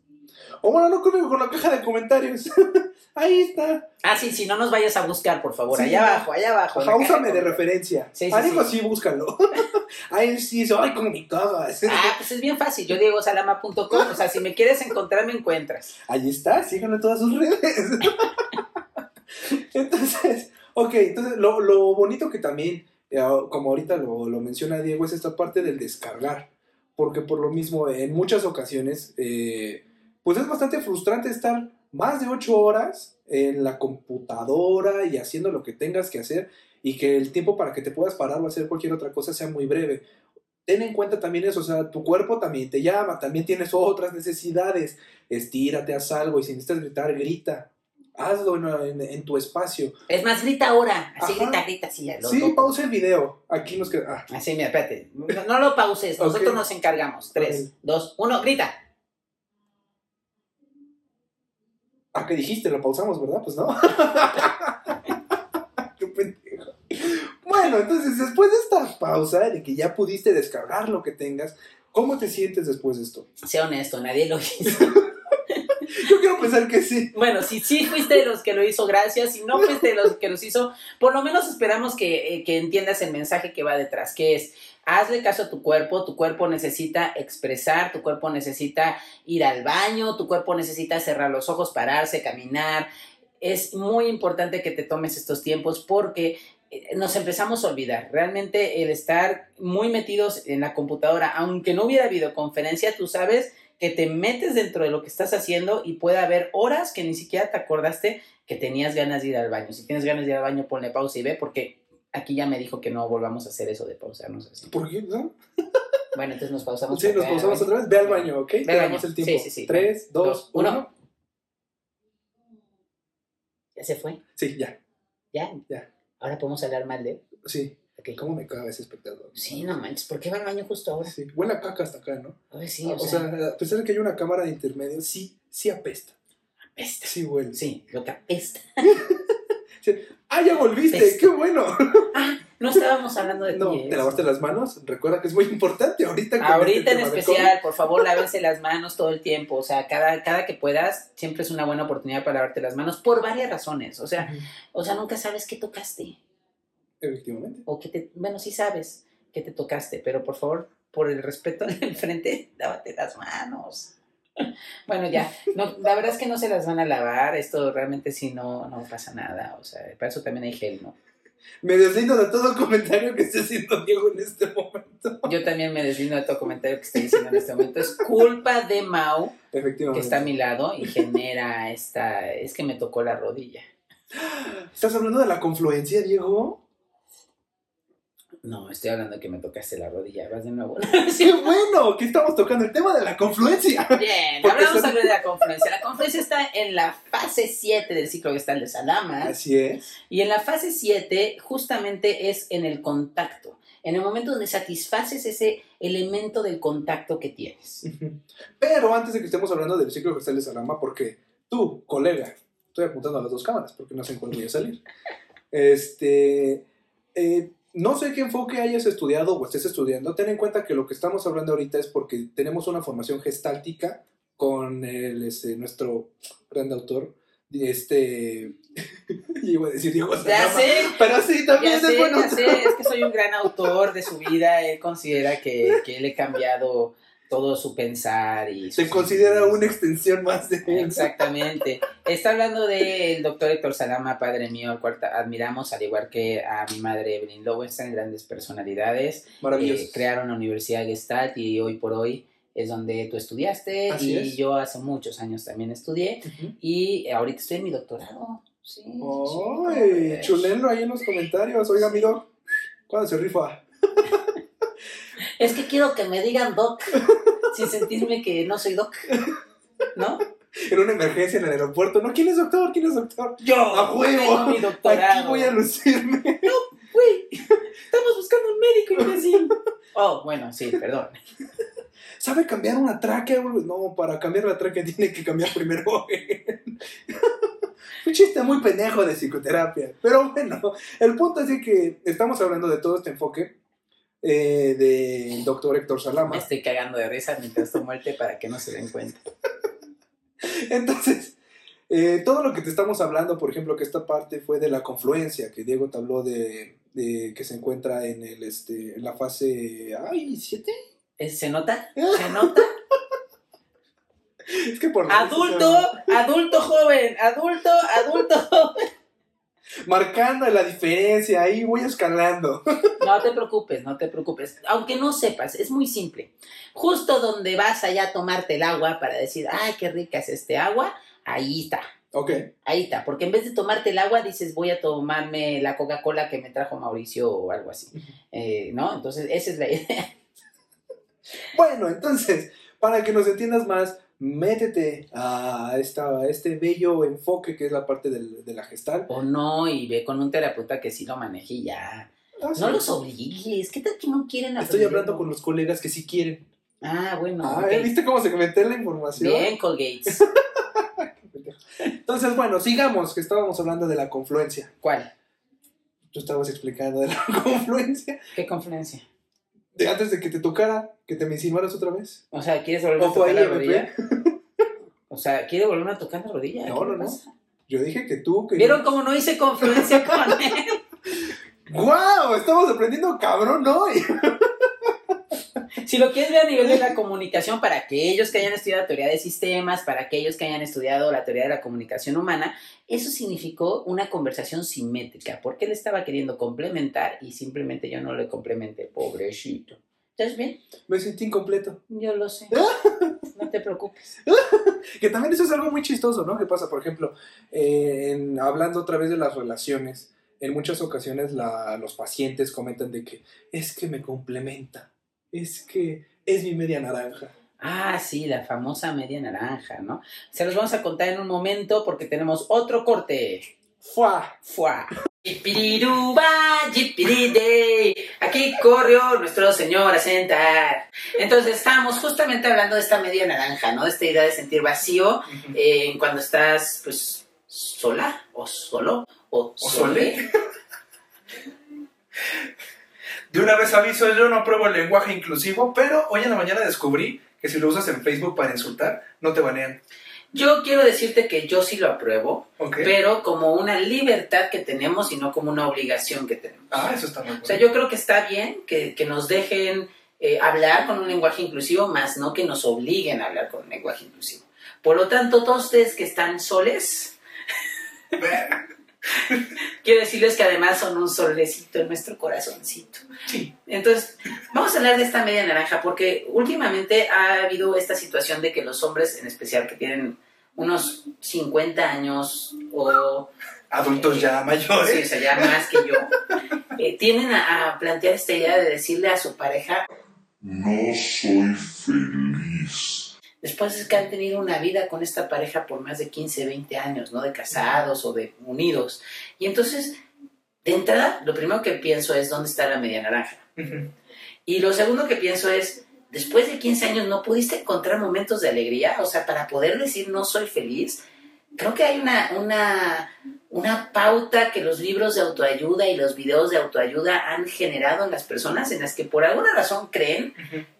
O bueno, no conmigo, con la caja de comentarios. Ahí está. Ah, sí, sí, no nos vayas a buscar, por favor. Sí. allá abajo, allá abajo. Ajá, úsame de referencia. Sí, sí, ah, digo, sí. sí, búscalo. Ahí sí, eso, ay, como mi. Ah, pues es bien fácil. Yo digo salama.com. O sea, si me quieres encontrar, me encuentras. Ahí está, síganlo en todas sus redes. entonces, ok, entonces lo, lo bonito que también, eh, como ahorita lo, lo menciona Diego, es esta parte del descargar. Porque por lo mismo, en muchas ocasiones, eh, pues es bastante frustrante estar más de ocho horas en la computadora y haciendo lo que tengas que hacer y que el tiempo para que te puedas parar o hacer cualquier otra cosa sea muy breve. Ten en cuenta también eso, o sea, tu cuerpo también te llama, también tienes otras necesidades. Estírate, haz algo y si necesitas gritar, grita. Hazlo en, en- en tu espacio. Es más, grita ahora. Así Ajá. grita, grita, así. lo- Sí, lo- pausa el video. Aquí nos queda. ah, Así, mira, espérate. No, no lo pauses, nosotros Ok. nos encargamos. Tres, Ok. dos, uno, grita. Ah, ¿qué dijiste? Lo pausamos, ¿verdad? Pues no. Qué pendejo. Bueno, entonces después de esta pausa, de que ya pudiste descargar lo que tengas, ¿cómo te sientes después de esto? Sea honesto, nadie lo hizo. Yo quiero pensar que sí. Bueno, si sí fuiste de los que lo hizo, gracias. Si no fuiste de los que los hizo, por lo menos esperamos que, eh, que entiendas el mensaje que va detrás, que es, hazle caso a tu cuerpo, tu cuerpo necesita expresar, tu cuerpo necesita ir al baño, tu cuerpo necesita cerrar los ojos, pararse, caminar. Es muy importante que te tomes estos tiempos porque eh, nos empezamos a olvidar. Realmente el estar muy metidos en la computadora, aunque no hubiera videoconferencia, tú sabes que te metes dentro de lo que estás haciendo y puede haber horas que ni siquiera te acordaste que tenías ganas de ir al baño. Si tienes ganas de ir al baño, ponle pausa y ve, porque aquí ya me dijo que no volvamos a hacer eso de pausarnos así. ¿Por qué no? Bueno, entonces nos pausamos. Sí, nos pausamos otra vez. Ve al baño, ¿ok? Ve al Tenemos baño. el tiempo. Sí, sí, sí. 3, 2, Dos, uno. 1. ¿Ya se fue? Sí, ya. ¿Ya? Ya. Ahora podemos hablar mal de él. Sí. Ok. ¿Cómo me caga ese espectador? Sí, no manches, ¿por qué va al baño justo ahora? Sí. Huele a caca hasta acá, ¿no? A ver, sí, Ah, o, o sea, sea, a pesar de que hay una cámara de intermedio, sí, sí apesta. apesta. Sí huele. Sí, lo que apesta. ¡Ah, ya volviste! Apesta. ¡Qué bueno! Ah, no estábamos hablando de No, ti. ¿te ¿eh? lavaste las manos? Recuerda que es muy importante ahorita. Ahorita este en especial, por favor, lávense las manos todo el tiempo. O sea, cada, cada que puedas, siempre es una buena oportunidad para lavarte las manos por varias razones. O sea, o sea, nunca sabes qué tocaste. Efectivamente. O que te, bueno, sí sabes que te tocaste, pero por favor, por el respeto del frente, lávate las manos. Bueno, ya, no, la verdad es que no se las van a lavar, esto realmente sí no, no pasa nada, o sea, para eso también hay gel, ¿no? Me deslindo de todo comentario que esté haciendo Diego en este momento. Yo también me deslindo de todo comentario que estoy diciendo en este momento, es culpa de Mau, que está a mi lado y genera esta, es que me tocó la rodilla. ¿Estás hablando de la confluencia, Diego? No, estoy hablando de que me tocaste la rodilla, vas de nuevo. ¡Qué bueno! Que estamos tocando el tema de la confluencia. Bien, hablamos sobre la conferencia. La conferencia está en la fase 7 del ciclo gestal de Salama. Así es. Y en la fase 7 justamente es en el contacto, en el momento donde satisfaces ese elemento del contacto que tienes. Pero antes de que estemos hablando del ciclo gestal de Salama, porque tú, colega, estoy apuntando a las dos cámaras porque no sé en cuál voy a salir. Este, eh, no sé qué enfoque hayas estudiado o estés estudiando. Ten en cuenta que lo que estamos hablando ahorita es porque tenemos una formación gestáltica con el, este, nuestro gran autor, este, iba a decir Diego Ya sé, pero sí, también ya es sé, bueno. ya sé, es que soy un gran autor de su vida, él considera que, que le he cambiado todo su pensar y... Se considera una extensión más de él. Exactamente. Está hablando del doctor Héctor Salama, padre mío, al cual admiramos, al igual que a mi madre Evelyn Lowenstein, grandes personalidades. Maravilloso. Eh, crearon la Universidad Gestalt y hoy por hoy es donde tú estudiaste Así y es. yo hace muchos años también estudié y ahorita estoy en mi doctorado. Sí, Ay, sí. chulenlo ahí en los comentarios. Oiga, mi doc, ¿cuándo se rifa? Es que quiero que me digan doc sin sentirme que no soy doc. ¿No? En una emergencia en el aeropuerto. No, ¿quién es doctor? ¿Quién es doctor? Yo ¡A huevo! tengo mi doctorado. Aquí voy a lucirme. Güey, estamos buscando un médico imbécil. Oh, bueno, sí, perdón. ¿Sabe cambiar una tráquea? No, para cambiar la tráquea tiene que cambiar primero. Un chiste muy pendejo de psicoterapia. Pero bueno, el punto es de que estamos hablando de todo este enfoque eh, del doctor Héctor Me Salama. estoy cagando de risa mientras tomo el té para que no se den cuenta. Entonces, eh, todo lo que te estamos hablando, por ejemplo, que esta parte fue de la confluencia, que Diego te habló de, de que se encuentra en, el, este, en la fase... ¡Ay, siete! ¿Eh, ¿Se nota? ¿Se nota? Es que por Adulto, adulto joven, adulto, adulto joven. Marcando la diferencia, ahí voy escalando. No te preocupes, no te preocupes. Aunque no sepas, es muy simple. Justo donde vas allá a tomarte el agua para decir, ay, qué rica es este agua, ahí está. Ok. Ahí está, porque en vez de tomarte el agua dices voy a tomarme la Coca-Cola que me trajo Mauricio o algo así, Eh, ¿no? Entonces esa es la idea. Bueno, entonces, para que nos entiendas más, métete a, esta, a este bello enfoque que es la parte del- de la gestal. O no, y ve con un terapeuta que sí lo maneje y ya. Ah, sí. No los obligues, ¿qué tal que no quieren Estoy aprenderlo? hablando con los colegas que sí quieren. Ah, bueno, Ah. ¿viste cómo se comenté la información? Bien, Colgates. Entonces, bueno, sigamos, que estábamos hablando de la confluencia. ¿Cuál? Tú estabas explicando de la confluencia. ¿Qué conferencia? De antes de que te tocara, que te me insinuaras otra vez. O sea, ¿quieres volver a Ojo tocar ahí, la MP. rodilla? O sea, quiere volverme a tocar la rodilla. No, ¿Qué no, no. Yo dije que tú... Que ¿Vieron cómo no hice confluencia con él? ¡Guau! Estamos aprendiendo cabrón hoy. Si lo quieres ver a nivel de la comunicación, para aquellos que hayan estudiado teoría de sistemas, para aquellos que hayan estudiado la teoría de la comunicación humana, eso significó una conversación simétrica, porque él estaba queriendo complementar y simplemente yo no le complementé, pobrecito. ¿Estás bien? Me sentí incompleto. Yo lo sé. No te preocupes. Que también eso es algo muy chistoso, ¿no? Que pasa, por ejemplo, eh, en- hablando otra vez de las relaciones, en muchas ocasiones la- los pacientes comentan de que es que me complementa, es que es mi media naranja. Ah, sí, la famosa media naranja, ¿no? Se los vamos a contar en un momento porque tenemos otro corte. ¡Fua! ¡Fua! Yipiriruba, yipiride. Aquí corrió nuestro señor a sentar. Entonces estábamos justamente hablando de esta media naranja, ¿no? De esta idea de sentir vacío eh, cuando estás, pues, sola o solo o, ¿O. De una vez aviso, yo no apruebo el lenguaje inclusivo, pero hoy en la mañana descubrí que si lo usas en Facebook para insultar, no te banean. Yo quiero decirte que yo sí lo apruebo, pero como una libertad que tenemos y no como una obligación que tenemos. Ah, eso está muy bueno. O sea, yo creo que está bien que, que nos dejen eh, hablar con un lenguaje inclusivo, más no que nos obliguen a hablar con un lenguaje inclusivo. Por lo tanto, todos ustedes que están soles, quiero decirles que además son un solecito en nuestro corazoncito. Sí. Entonces, vamos a hablar de esta media naranja, porque últimamente ha habido esta situación de que los hombres, en especial que tienen unos 50 años o Adultos ya Sí, mayores. o sea, ya más que yo. Eh, tienden a, a plantear esta idea de decirle a su pareja, No soy feliz. Después de que han tenido una vida con esta pareja por más de 15, 20 años, ¿no? De casados o de unidos. Y entonces, de entrada, lo primero que pienso es, ¿dónde está la media naranja? Y lo segundo que pienso es, después de 15 años, ¿no pudiste encontrar momentos de alegría? O sea, para poder decir no soy feliz, creo que hay una, una, una pauta que los libros de autoayuda y los videos de autoayuda han generado en las personas en las que por alguna razón creen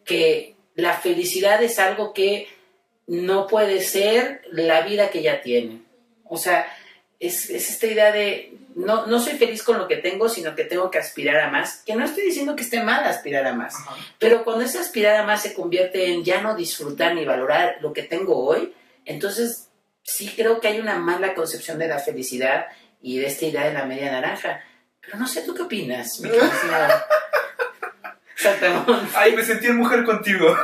que la felicidad es algo que no puede ser la vida que ya tienen. O sea, es, es esta idea de no, no soy feliz con lo que tengo, sino que tengo que aspirar a más. Que no estoy diciendo que esté mal aspirar a más, Ajá. pero cuando esa aspirar a más se convierte en ya no disfrutar ni valorar lo que tengo hoy, entonces sí creo que hay una mala concepción de la felicidad y de esta idea de la media naranja. Pero no sé, ¿tú qué opinas? mi? Ay, me sentí en mujer contigo.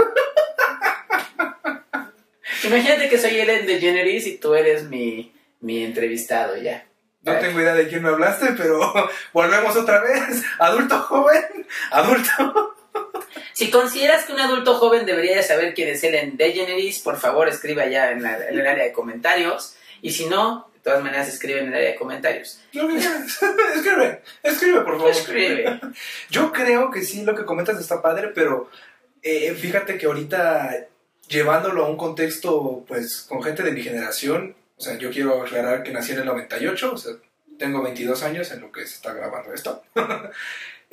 Imagínate que soy Ellen DeGeneres y tú eres mi, mi entrevistado ya. No tengo idea de quién me hablaste, pero volvemos otra vez. Adulto joven, adulto. Si consideras que un adulto joven debería de saber quién es Ellen DeGeneres, por favor escriba ya en, la- en el área de comentarios. Y si no, de todas maneras escribe en el área de comentarios. Escribe, escribe, por favor. Escribe. Yo creo que sí, lo que comentas está padre, pero eh, fíjate que ahorita llevándolo a un contexto, pues, con gente de mi generación, o sea, yo quiero aclarar que nací en el 98, o sea, tengo 22 años en lo que se está grabando esto.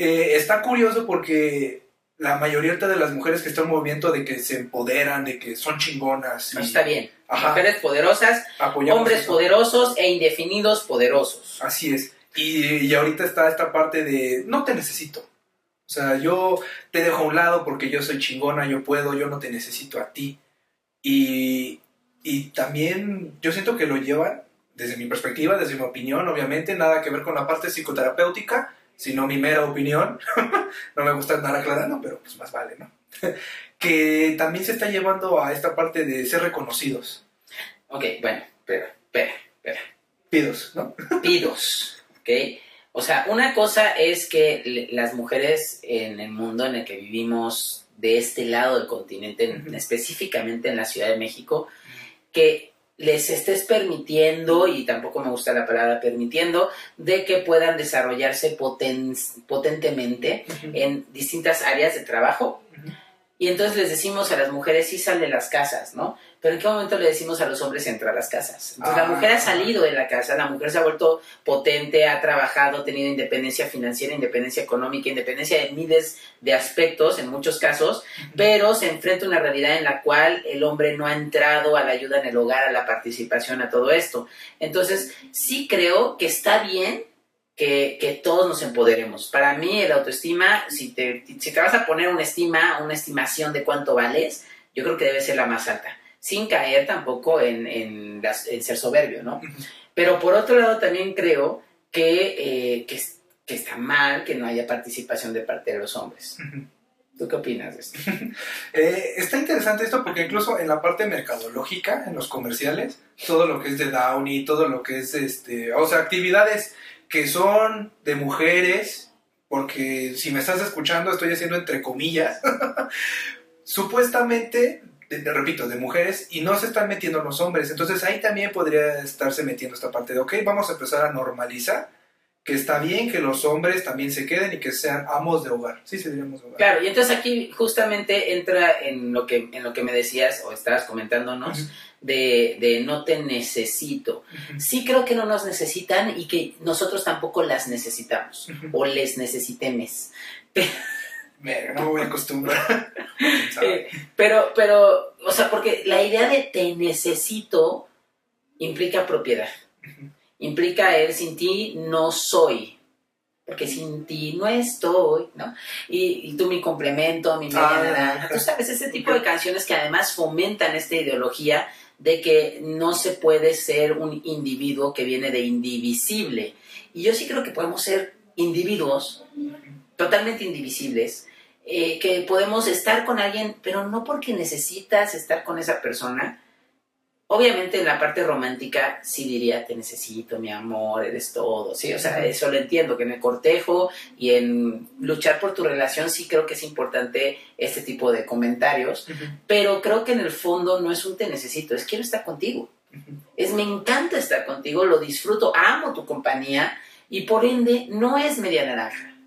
Eh, está curioso porque la mayoría de las mujeres que están en movimiento de que se empoderan, de que son chingonas. y Está bien. Ajá. Mujeres poderosas, apoyamos hombres eso. poderosos e indefinidos poderosos. Así es. Y, y ahorita está esta parte de no te necesito. O sea, yo te dejo a un lado porque yo soy chingona, yo puedo, yo no te necesito a ti. Y, y también yo siento que lo llevan, desde mi perspectiva, desde mi opinión, obviamente, nada que ver con la parte psicoterapéutica, sino mi mera opinión. no me gusta andar aclarando, pero pues más vale, ¿no? que también se está llevando a esta parte de ser reconocidos. Ok, bueno, espera, espera. Pidos, ¿no? pidos, ¿ok? O sea, una cosa es que las mujeres en el mundo en el que vivimos de este lado del continente, específicamente en la Ciudad de México, que les estés permitiendo, y tampoco me gusta la palabra permitiendo, de que puedan desarrollarse poten- potentemente en distintas áreas de trabajo. Y entonces les decimos a las mujeres, sí sal de las casas, ¿no? Pero ¿en qué momento le decimos a los hombres entra a las casas? Entonces la Ah. mujer ha salido de la casa, la mujer se ha vuelto potente, ha trabajado, ha tenido independencia financiera, independencia económica, independencia de miles de aspectos en muchos casos, pero se enfrenta a una realidad en la cual el hombre no ha entrado a la ayuda en el hogar, a la participación, a todo esto. Entonces, sí creo que está bien que, que todos nos empoderemos. Para mí, el autoestima, si te, si te vas a poner una estima, una estimación de cuánto vales, yo creo que debe ser la más alta, sin caer tampoco en, en, las- en ser soberbio, ¿no? Pero por otro lado, también creo que, eh, que, es- que está mal que no haya participación de parte de los hombres. ¿Tú qué opinas de esto? Eh, está interesante esto porque incluso en la parte mercadológica, en los comerciales, todo lo que es de Downy, todo lo que es, este, o sea, actividades que son de mujeres, porque si me estás escuchando estoy haciendo entre comillas, supuestamente, de- de- repito, de mujeres y no se están metiendo los hombres. Entonces ahí también podría estarse metiendo esta parte de, ok, vamos a empezar a normalizar que está bien que los hombres también se queden y que sean amos de hogar. Sí, se diríamos de hogar. Claro, y entonces aquí justamente entra en lo que, en lo que me decías o estabas comentándonos de, de no te necesito. Ujú. Sí creo que no nos necesitan y que nosotros tampoco las necesitamos o les necesitemos. Verga, no me voy a acostumbrar. Eh, pero, pero, o sea, porque la idea de te necesito implica propiedad. Implica el sin ti no soy. Porque sin ti no estoy, ¿no? Y, y tú mi complemento, mi media Ah. naranja. Tú sabes, ese tipo de canciones que además fomentan esta ideología de que no se puede ser un individuo que viene de indivisible. Y yo sí creo que podemos ser individuos totalmente indivisibles, eh, que podemos estar con alguien, pero no porque necesitas estar con esa persona. Obviamente en la parte romántica sí diría, te necesito, mi amor, eres todo, sí, o sea, eso lo entiendo, que en el cortejo y en luchar por tu relación sí creo que es importante este tipo de comentarios, pero creo que en el fondo no es un te necesito, es quiero estar contigo. Es me encanta estar contigo, lo disfruto, amo tu compañía y por ende no es media naranja.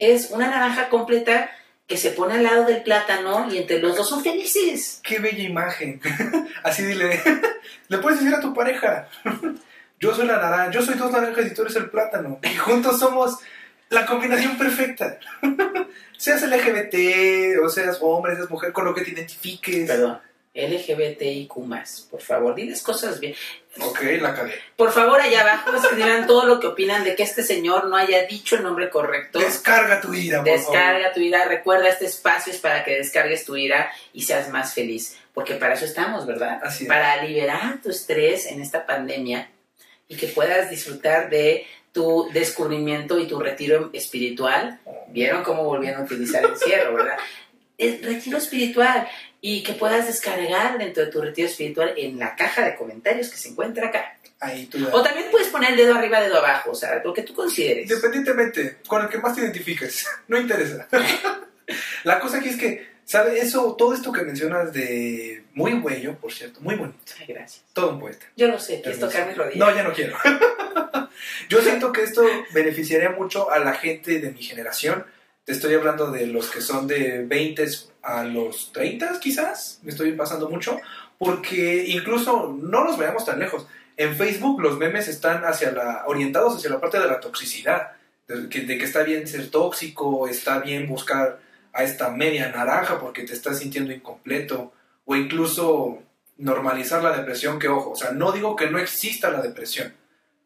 Es una naranja completa que se pone al lado del plátano y entre los dos son felices. Qué bella imagen. Así dile. Le puedes decir a tu pareja. Yo soy la naranja, yo soy dos naranjas y tú eres el plátano. Y juntos somos la combinación perfecta. Seas LGBT, o seas hombre, seas mujer, con lo que te identifiques. Perdón, LGBTIQ+, por favor, diles cosas bien. Ok, la cagué. Por favor, allá abajo escriban todo lo que opinan de que este señor no haya dicho el nombre correcto. Descarga tu ira, por Descarga tu ira, recuerda este espacio es para que descargues tu ira y seas más feliz, porque para eso estamos, ¿verdad? Así es. Para liberar tu estrés en esta pandemia y que puedas disfrutar de tu descubrimiento y tu retiro espiritual. ¿Vieron cómo volvieron a utilizar el encierro, verdad? El retiro espiritual y que puedas descargar dentro de tu retiro espiritual en la caja de comentarios que se encuentra acá. Ahí tú O también puedes poner el dedo arriba, dedo abajo, o sea, lo que tú consideres. Independientemente, con el que más te identifiques, no interesa. La cosa aquí es que, ¿sabes? Eso, todo esto que mencionas de muy bello, por cierto, muy bonito, Ay, gracias. todo un poeta. Yo lo sé, quieres tocar mis rodillas. No, ya no quiero. Yo siento que esto beneficiaría mucho a la gente de mi generación. Estoy hablando de los que son de 20 a los 30 quizás, me estoy pasando mucho, porque incluso no nos veamos tan lejos. En Facebook los memes están hacia la, orientados hacia la parte de la toxicidad, de que está bien ser tóxico, está bien buscar a esta media naranja porque te estás sintiendo incompleto, o incluso normalizar la depresión, que ojo, o sea, no digo que no exista la depresión,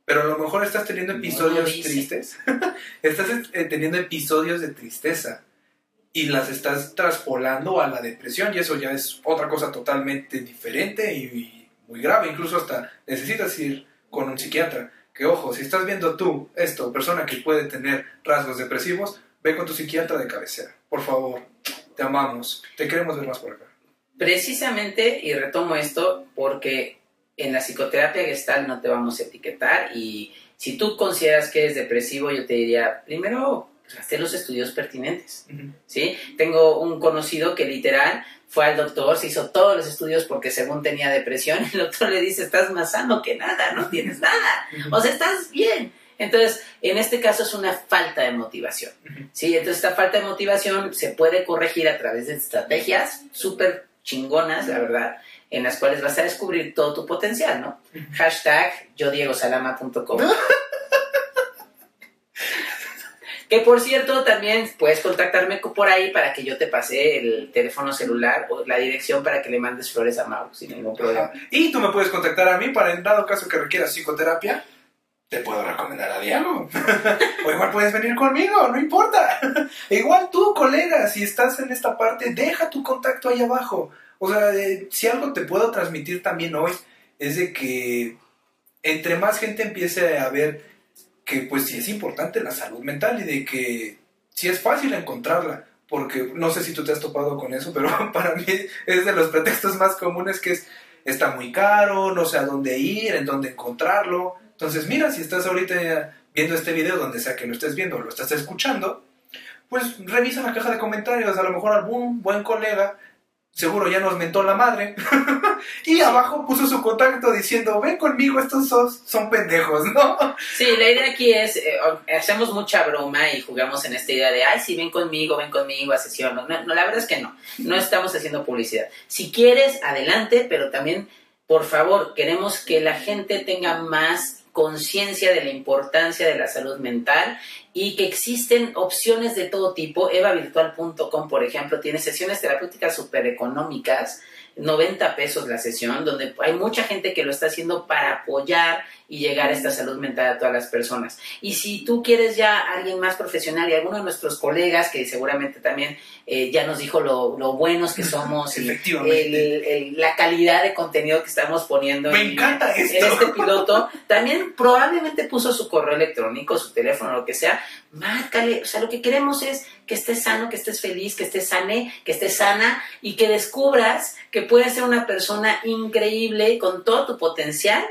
pero a lo mejor estás teniendo episodios tristes, estás eh, teniendo episodios de tristeza y las estás traspolando a la depresión y eso ya es otra cosa totalmente diferente y, y muy grave, incluso hasta necesitas ir con un psiquiatra. Que ojo, si estás viendo tú esto, persona que puede tener rasgos depresivos, ve con tu psiquiatra de cabecera. Por favor, te amamos, te queremos ver más por acá. Precisamente, y retomo esto, porque en la psicoterapia gestal no te vamos a etiquetar y si tú consideras que eres depresivo, yo te diría, primero, hazte los estudios pertinentes, ¿sí? Tengo un conocido que literal fue al doctor, se hizo todos los estudios porque según tenía depresión, el doctor le dice, estás más sano que nada, no tienes nada, o sea, estás bien. Entonces, en este caso es una falta de motivación. ¿sí? Entonces, esta falta de motivación se puede corregir a través de estrategias súper chingonas, la verdad, en las cuales vas a descubrir todo tu potencial, ¿no? Hashtag yo diegosalama.com. que por cierto, también puedes contactarme por ahí para que yo te pase el teléfono celular o la dirección para que le mandes flores a Mau sin ningún problema. Y tú me puedes contactar a mí para, en dado caso que requieras psicoterapia, te puedo recomendar a Diego. o igual puedes venir conmigo, no importa. igual tú, colega, si estás en esta parte, deja tu contacto ahí abajo. O sea, si algo te puedo transmitir también hoy es de que entre más gente empiece a ver que pues sí es importante la salud mental y de que sí es fácil encontrarla. Porque no sé si tú te has topado con eso, pero para mí es de los pretextos más comunes que es está muy caro, no sé a dónde ir, en dónde encontrarlo. Entonces, mira, si estás ahorita viendo este video, donde sea que lo estés viendo o lo estás escuchando, pues revisa la caja de comentarios, a lo mejor algún buen colega seguro ya nos mentó la madre. y abajo puso su contacto diciendo, ven conmigo, estos son, pendejos, ¿no? Sí, la idea aquí es, eh, hacemos mucha broma y jugamos en esta idea de, ay, sí, ven conmigo, ven conmigo a. No, no, la verdad es que no, no estamos haciendo publicidad. Si quieres, adelante, pero también, por favor, queremos que la gente tenga más conciencia de la importancia de la salud mental y que existen opciones de todo tipo. EvaVirtual.com, por ejemplo, tiene sesiones terapéuticas súper económicas 90 pesos la sesión, donde hay mucha gente que lo está haciendo para apoyar y llegar a esta salud mental a todas las personas. Y si tú quieres ya alguien más profesional y alguno de nuestros colegas que seguramente también eh, ya nos dijo lo, buenos que somos y la calidad de contenido que estamos poniendo Me encanta esto. en este piloto, también probablemente puso su correo electrónico, su teléfono, lo que sea, márcale, o sea, lo que queremos es que estés sano, que estés feliz, que estés sane, que estés sana y que descubras que puedes ser una persona increíble con todo tu potencial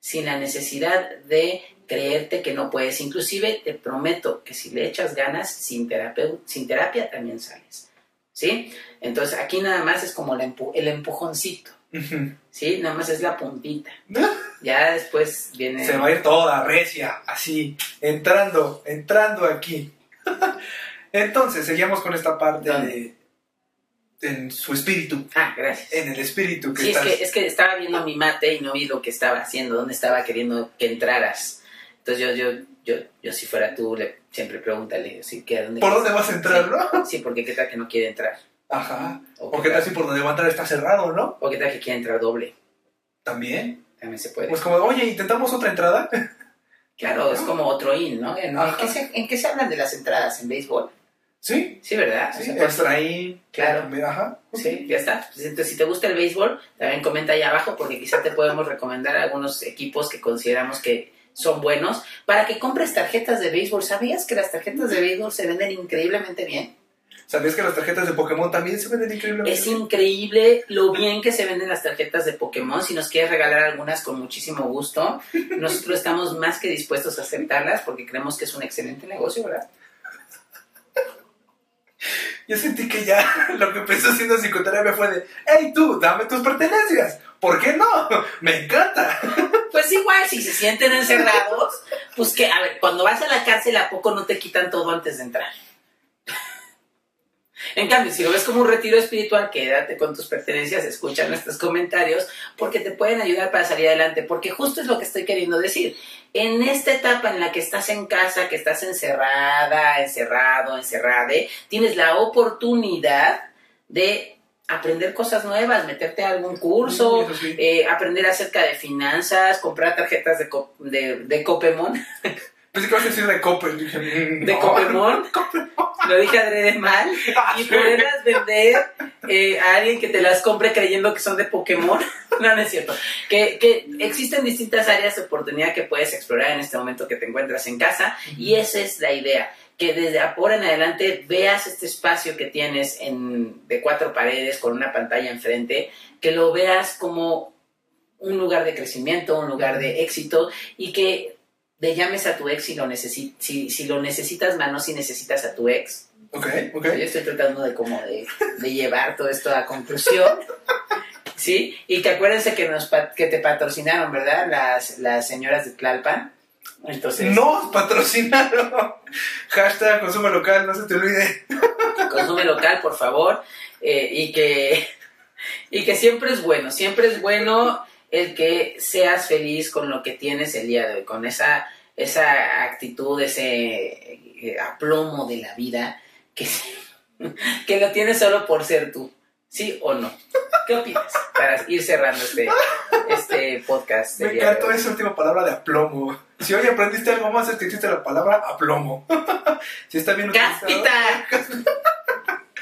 sin la necesidad de creerte que no puedes. Inclusive te prometo que si le echas ganas, sin terapia, sin terapia también sales. ¿Sí? Entonces aquí nada más es como el, empujoncito. ¿Sí? Nada más es la puntita. Ya después viene... Se va a ir toda recia, así, entrando, entrando aquí. Entonces, seguimos con esta parte de en su espíritu. Ah, gracias. En el espíritu que sí, es, que, es que estaba viendo mi mate y no vi lo que estaba haciendo, dónde estaba queriendo que entraras. Entonces yo, yo, yo, yo si fuera tú, le, siempre pregúntale, ¿sí, ¿qué, dónde ¿por dónde vas a entrar, no? Sí, porque qué tal que no quiere entrar. Ajá. O, qué tal si por donde va a entrar está cerrado, ¿no? O qué tal que quiere entrar doble. También. También se puede. Pues como, oye, ¿intentamos otra entrada? Claro, es como otro in, ¿no? ¿En, qué se, ¿En qué se hablan de las entradas en béisbol? Sí. Sí, ¿verdad? Sí, extra ahí. Claro. Ajá. Sí, ya está. Pues, entonces, si te gusta el béisbol, también comenta ahí abajo porque quizá te podemos recomendar algunos equipos que consideramos que son buenos para que compres tarjetas de béisbol. ¿Sabías que las tarjetas de béisbol se venden increíblemente bien? ¿Sabías que las tarjetas de Pokémon también se venden increíblemente bien? Es increíble lo bien que se venden las tarjetas de Pokémon. Si nos quieres regalar algunas con muchísimo gusto, nosotros estamos más que dispuestos a aceptarlas porque creemos que es un excelente negocio, ¿verdad? Yo sentí que ya lo que empezó haciendo psicoterapia fue de, hey tú, dame tus pertenencias. ¿Por qué no? Me encanta. Pues igual, si se sienten encerrados, pues que, a ver, cuando vas a la cárcel, ¿a poco no te quitan todo antes de entrar? En cambio, si lo ves como un retiro espiritual, quédate con tus pertenencias, escucha nuestros comentarios, porque te pueden ayudar para salir adelante, porque justo es lo que estoy queriendo decir. En esta etapa en la que estás en casa, que estás encerrada, encerrado, encerrade, tienes la oportunidad de aprender cosas nuevas, meterte a algún curso, eh, aprender acerca de finanzas, comprar tarjetas de, de, de Copemon. Pensé que vas a decir de Coppel. Mm, ¿De Copemon? Lo dije adrede mal. Y poderlas vender eh, a alguien que te las compre creyendo que son de Pokémon. no, no es cierto. Que, que existen distintas áreas de oportunidad que puedes explorar en este momento que te encuentras en casa. Y esa es la idea que desde ahora en adelante veas este espacio que tienes en, de cuatro paredes con una pantalla enfrente, que lo veas como un lugar de crecimiento, un lugar de éxito y que de llames a tu ex si lo, si, si lo necesitas, más no si necesitas a tu ex. Ok, ok. Yo estoy tratando de como de, de llevar todo esto a conclusión. ¿Sí? Y que acuérdense que, nos, que te patrocinaron, ¿verdad? Las, las señoras de Tlalpan. Entonces, Nos patrocinaron. Hashtag consume local, no se te olvide. consume local, por favor, eh, y que y que siempre es bueno, siempre es bueno el que seas feliz con lo que tienes el día de hoy, con esa esa actitud, ese eh, aplomo de la vida que que lo tienes solo por ser tú, ¿sí o no? ¿Qué opinas? Para ir cerrando este este podcast. Me encantó esa última palabra de aplomo. Si hoy aprendiste algo más es que existe la palabra aplomo. si está bien utilizado, ¡Cáspita!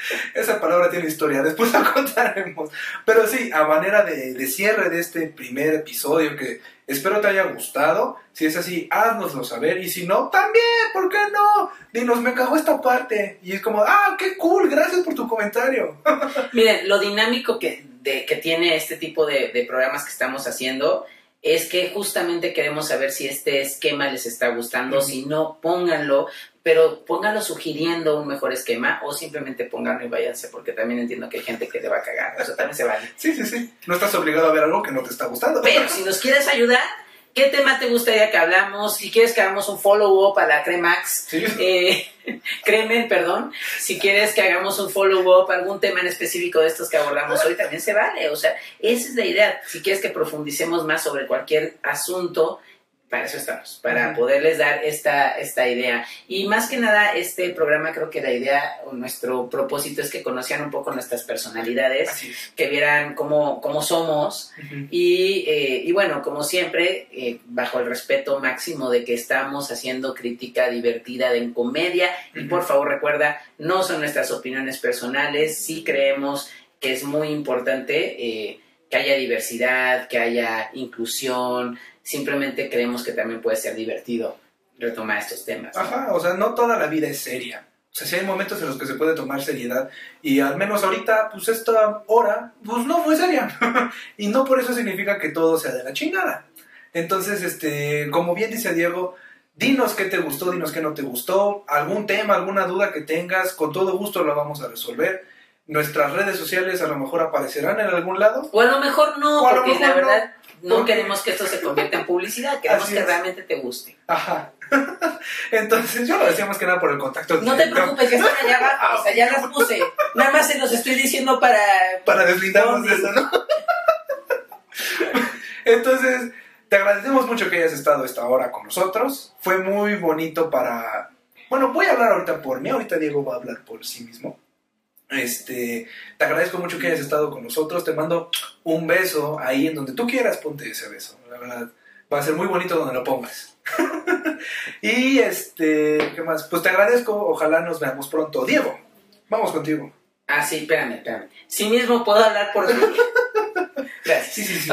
Esa palabra tiene historia, después la contaremos. Pero sí, a manera de, de cierre de este primer episodio que espero te haya gustado. Si es así, haznoslo saber. Y si no, también, ¿por qué no? Dinos, me cagó esta parte. Y es como, ah, qué cool, gracias por tu comentario. Miren, lo dinámico que, de- que tiene este tipo de, de programas que estamos haciendo es que justamente queremos saber si este esquema les está gustando, si no, pónganlo, pero pónganlo sugiriendo un mejor esquema o simplemente pónganlo y váyanse, porque también entiendo que hay gente que te va a cagar, eso también se vale. Sí, sí, sí. No estás obligado a ver algo que no te está gustando. Pero si nos quieres ayudar, ¿qué tema te gustaría que hablamos? Si quieres que hagamos un follow-up a la Cremax, Sí. eh, Cremen, perdón. Si quieres que hagamos un follow-up, algún tema en específico de estos que abordamos hoy, también se vale. O sea, esa es la idea. Si quieres que profundicemos más sobre cualquier asunto, para eso estamos, para poderles dar esta, esta idea. Y más que nada, este programa creo que la idea o nuestro propósito es que conocieran un poco nuestras personalidades, es. que vieran cómo, cómo somos, y, eh, y bueno, como siempre, eh, bajo el respeto máximo de que estamos haciendo crítica divertida de en comedia. Y por favor recuerda, no son nuestras opiniones personales, sí creemos que es muy importante eh, que haya diversidad, que haya inclusión, simplemente creemos que también puede ser divertido retomar estos temas. ¿no? Ajá, o sea, no toda la vida es seria. O sea, sí hay momentos en los que se puede tomar seriedad. Y al menos ahorita, pues esta hora, pues no fue seria. y no por eso significa que todo sea de la chingada. Entonces, este, como bien dice Diego, dinos qué te gustó, dinos qué no te gustó, algún tema, alguna duda que tengas, con todo gusto lo vamos a resolver. Nuestras redes sociales a lo mejor aparecerán en algún lado. O a lo mejor no, lo porque la mejor verdad no, porque- queremos que esto se convierta en publicidad, queremos Así que es. realmente te guste. Ajá. Entonces, yo lo decía más que nada por el contacto. No te preocupes, que están allá abajo, o sea, ya las puse. Nada más se los estoy diciendo para... para deslindarnos de eso, ¿no? Entonces, te agradecemos mucho que hayas estado esta hora con nosotros. Fue muy bonito para... Bueno, voy a hablar ahorita por mí, ahorita Diego va a hablar por sí mismo. Este, te agradezco mucho que hayas estado con nosotros. Te mando un beso ahí en donde tú quieras, ponte ese beso. La verdad, va a ser muy bonito donde lo pongas. y este, ¿qué más? Pues te agradezco. Ojalá nos veamos pronto. Diego, vamos contigo. Ah, sí, espérame, espérame. Sí mismo puedo hablar por mí. Gracias. Sí, sí, sí.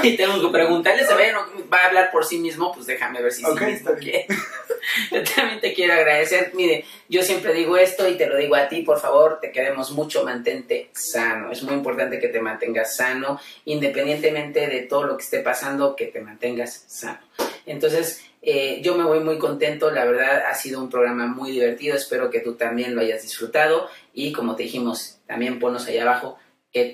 Y tengo que preguntarle, ¿se ve? ¿No va a hablar por sí mismo? Pues déjame ver si Ok, sí mismo quiere. Yo también te quiero agradecer. Mire, yo siempre digo esto y te lo digo a ti, por favor, te queremos mucho, mantente sano. Es muy importante que te mantengas sano, independientemente de todo lo que esté pasando, que te mantengas sano. Entonces, eh, yo me voy muy contento, la verdad ha sido un programa muy divertido, espero que tú también lo hayas disfrutado y como te dijimos, también ponnos allá abajo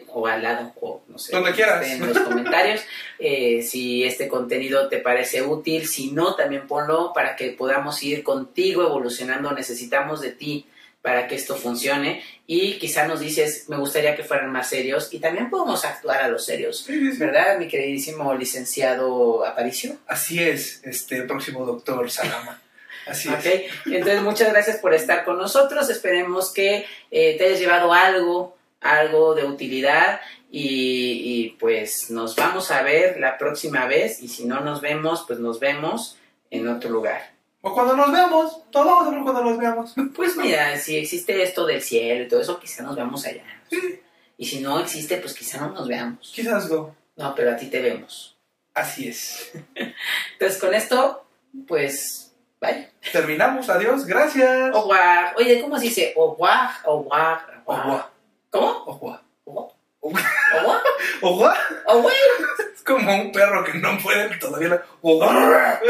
o al lado o no sé, Donde quieras. en los comentarios eh, si este contenido te parece útil, si no también ponlo para que podamos ir contigo evolucionando, necesitamos de ti para que esto funcione y quizá nos dices, me gustaría que fueran más serios y también podemos actuar a los serios, Sí, sí, sí. ¿verdad, mi queridísimo licenciado Aparicio? Así es, este próximo doctor Salama. Así es. entonces muchas gracias por estar con nosotros. Esperemos que eh, te hayas llevado algo, algo de utilidad y, y, pues nos vamos a ver la próxima vez y si no nos vemos, pues nos vemos en otro lugar. O cuando nos veamos, todos vamos a ver cuando nos veamos. Pues mira, si existe esto del cielo y todo eso, quizá nos veamos allá. Sí, Y si no existe, pues quizá no nos veamos. quizás no. No, pero a ti te vemos. Así es. Entonces con esto, pues, bye. Terminamos, adiós, gracias. Revoir. Oye, ¿cómo se dice? Au revoir, au ¿Cómo? Ogua. ¿Cómo? Es como un perro que no puede todavía. Ogua.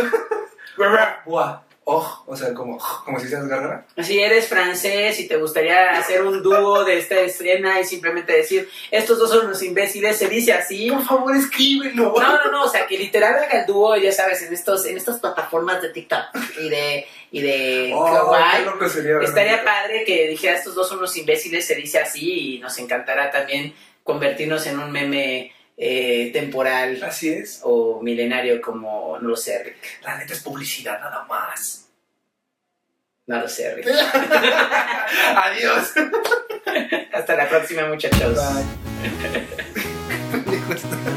Oh, o sea, como, como si seas gárgara. Si eres francés y te gustaría hacer un dúo de esta escena y simplemente decir, estos dos son unos imbéciles, se dice así. Por favor, escríbelo. No, no, no, o sea, que literal haga el dúo, ya sabes, en estos, en estas plataformas de TikTok y de, y de Oh, Kawaii. qué loco sería. Estaría padre que dijera estos dos son unos imbéciles, se dice así, y nos encantará también convertirnos en un meme eh, temporal Así es. o milenario como, no lo sé, Rick. La neta es publicidad nada más. No lo sé, Rick. Adiós. Hasta la próxima, muchachos. Bye.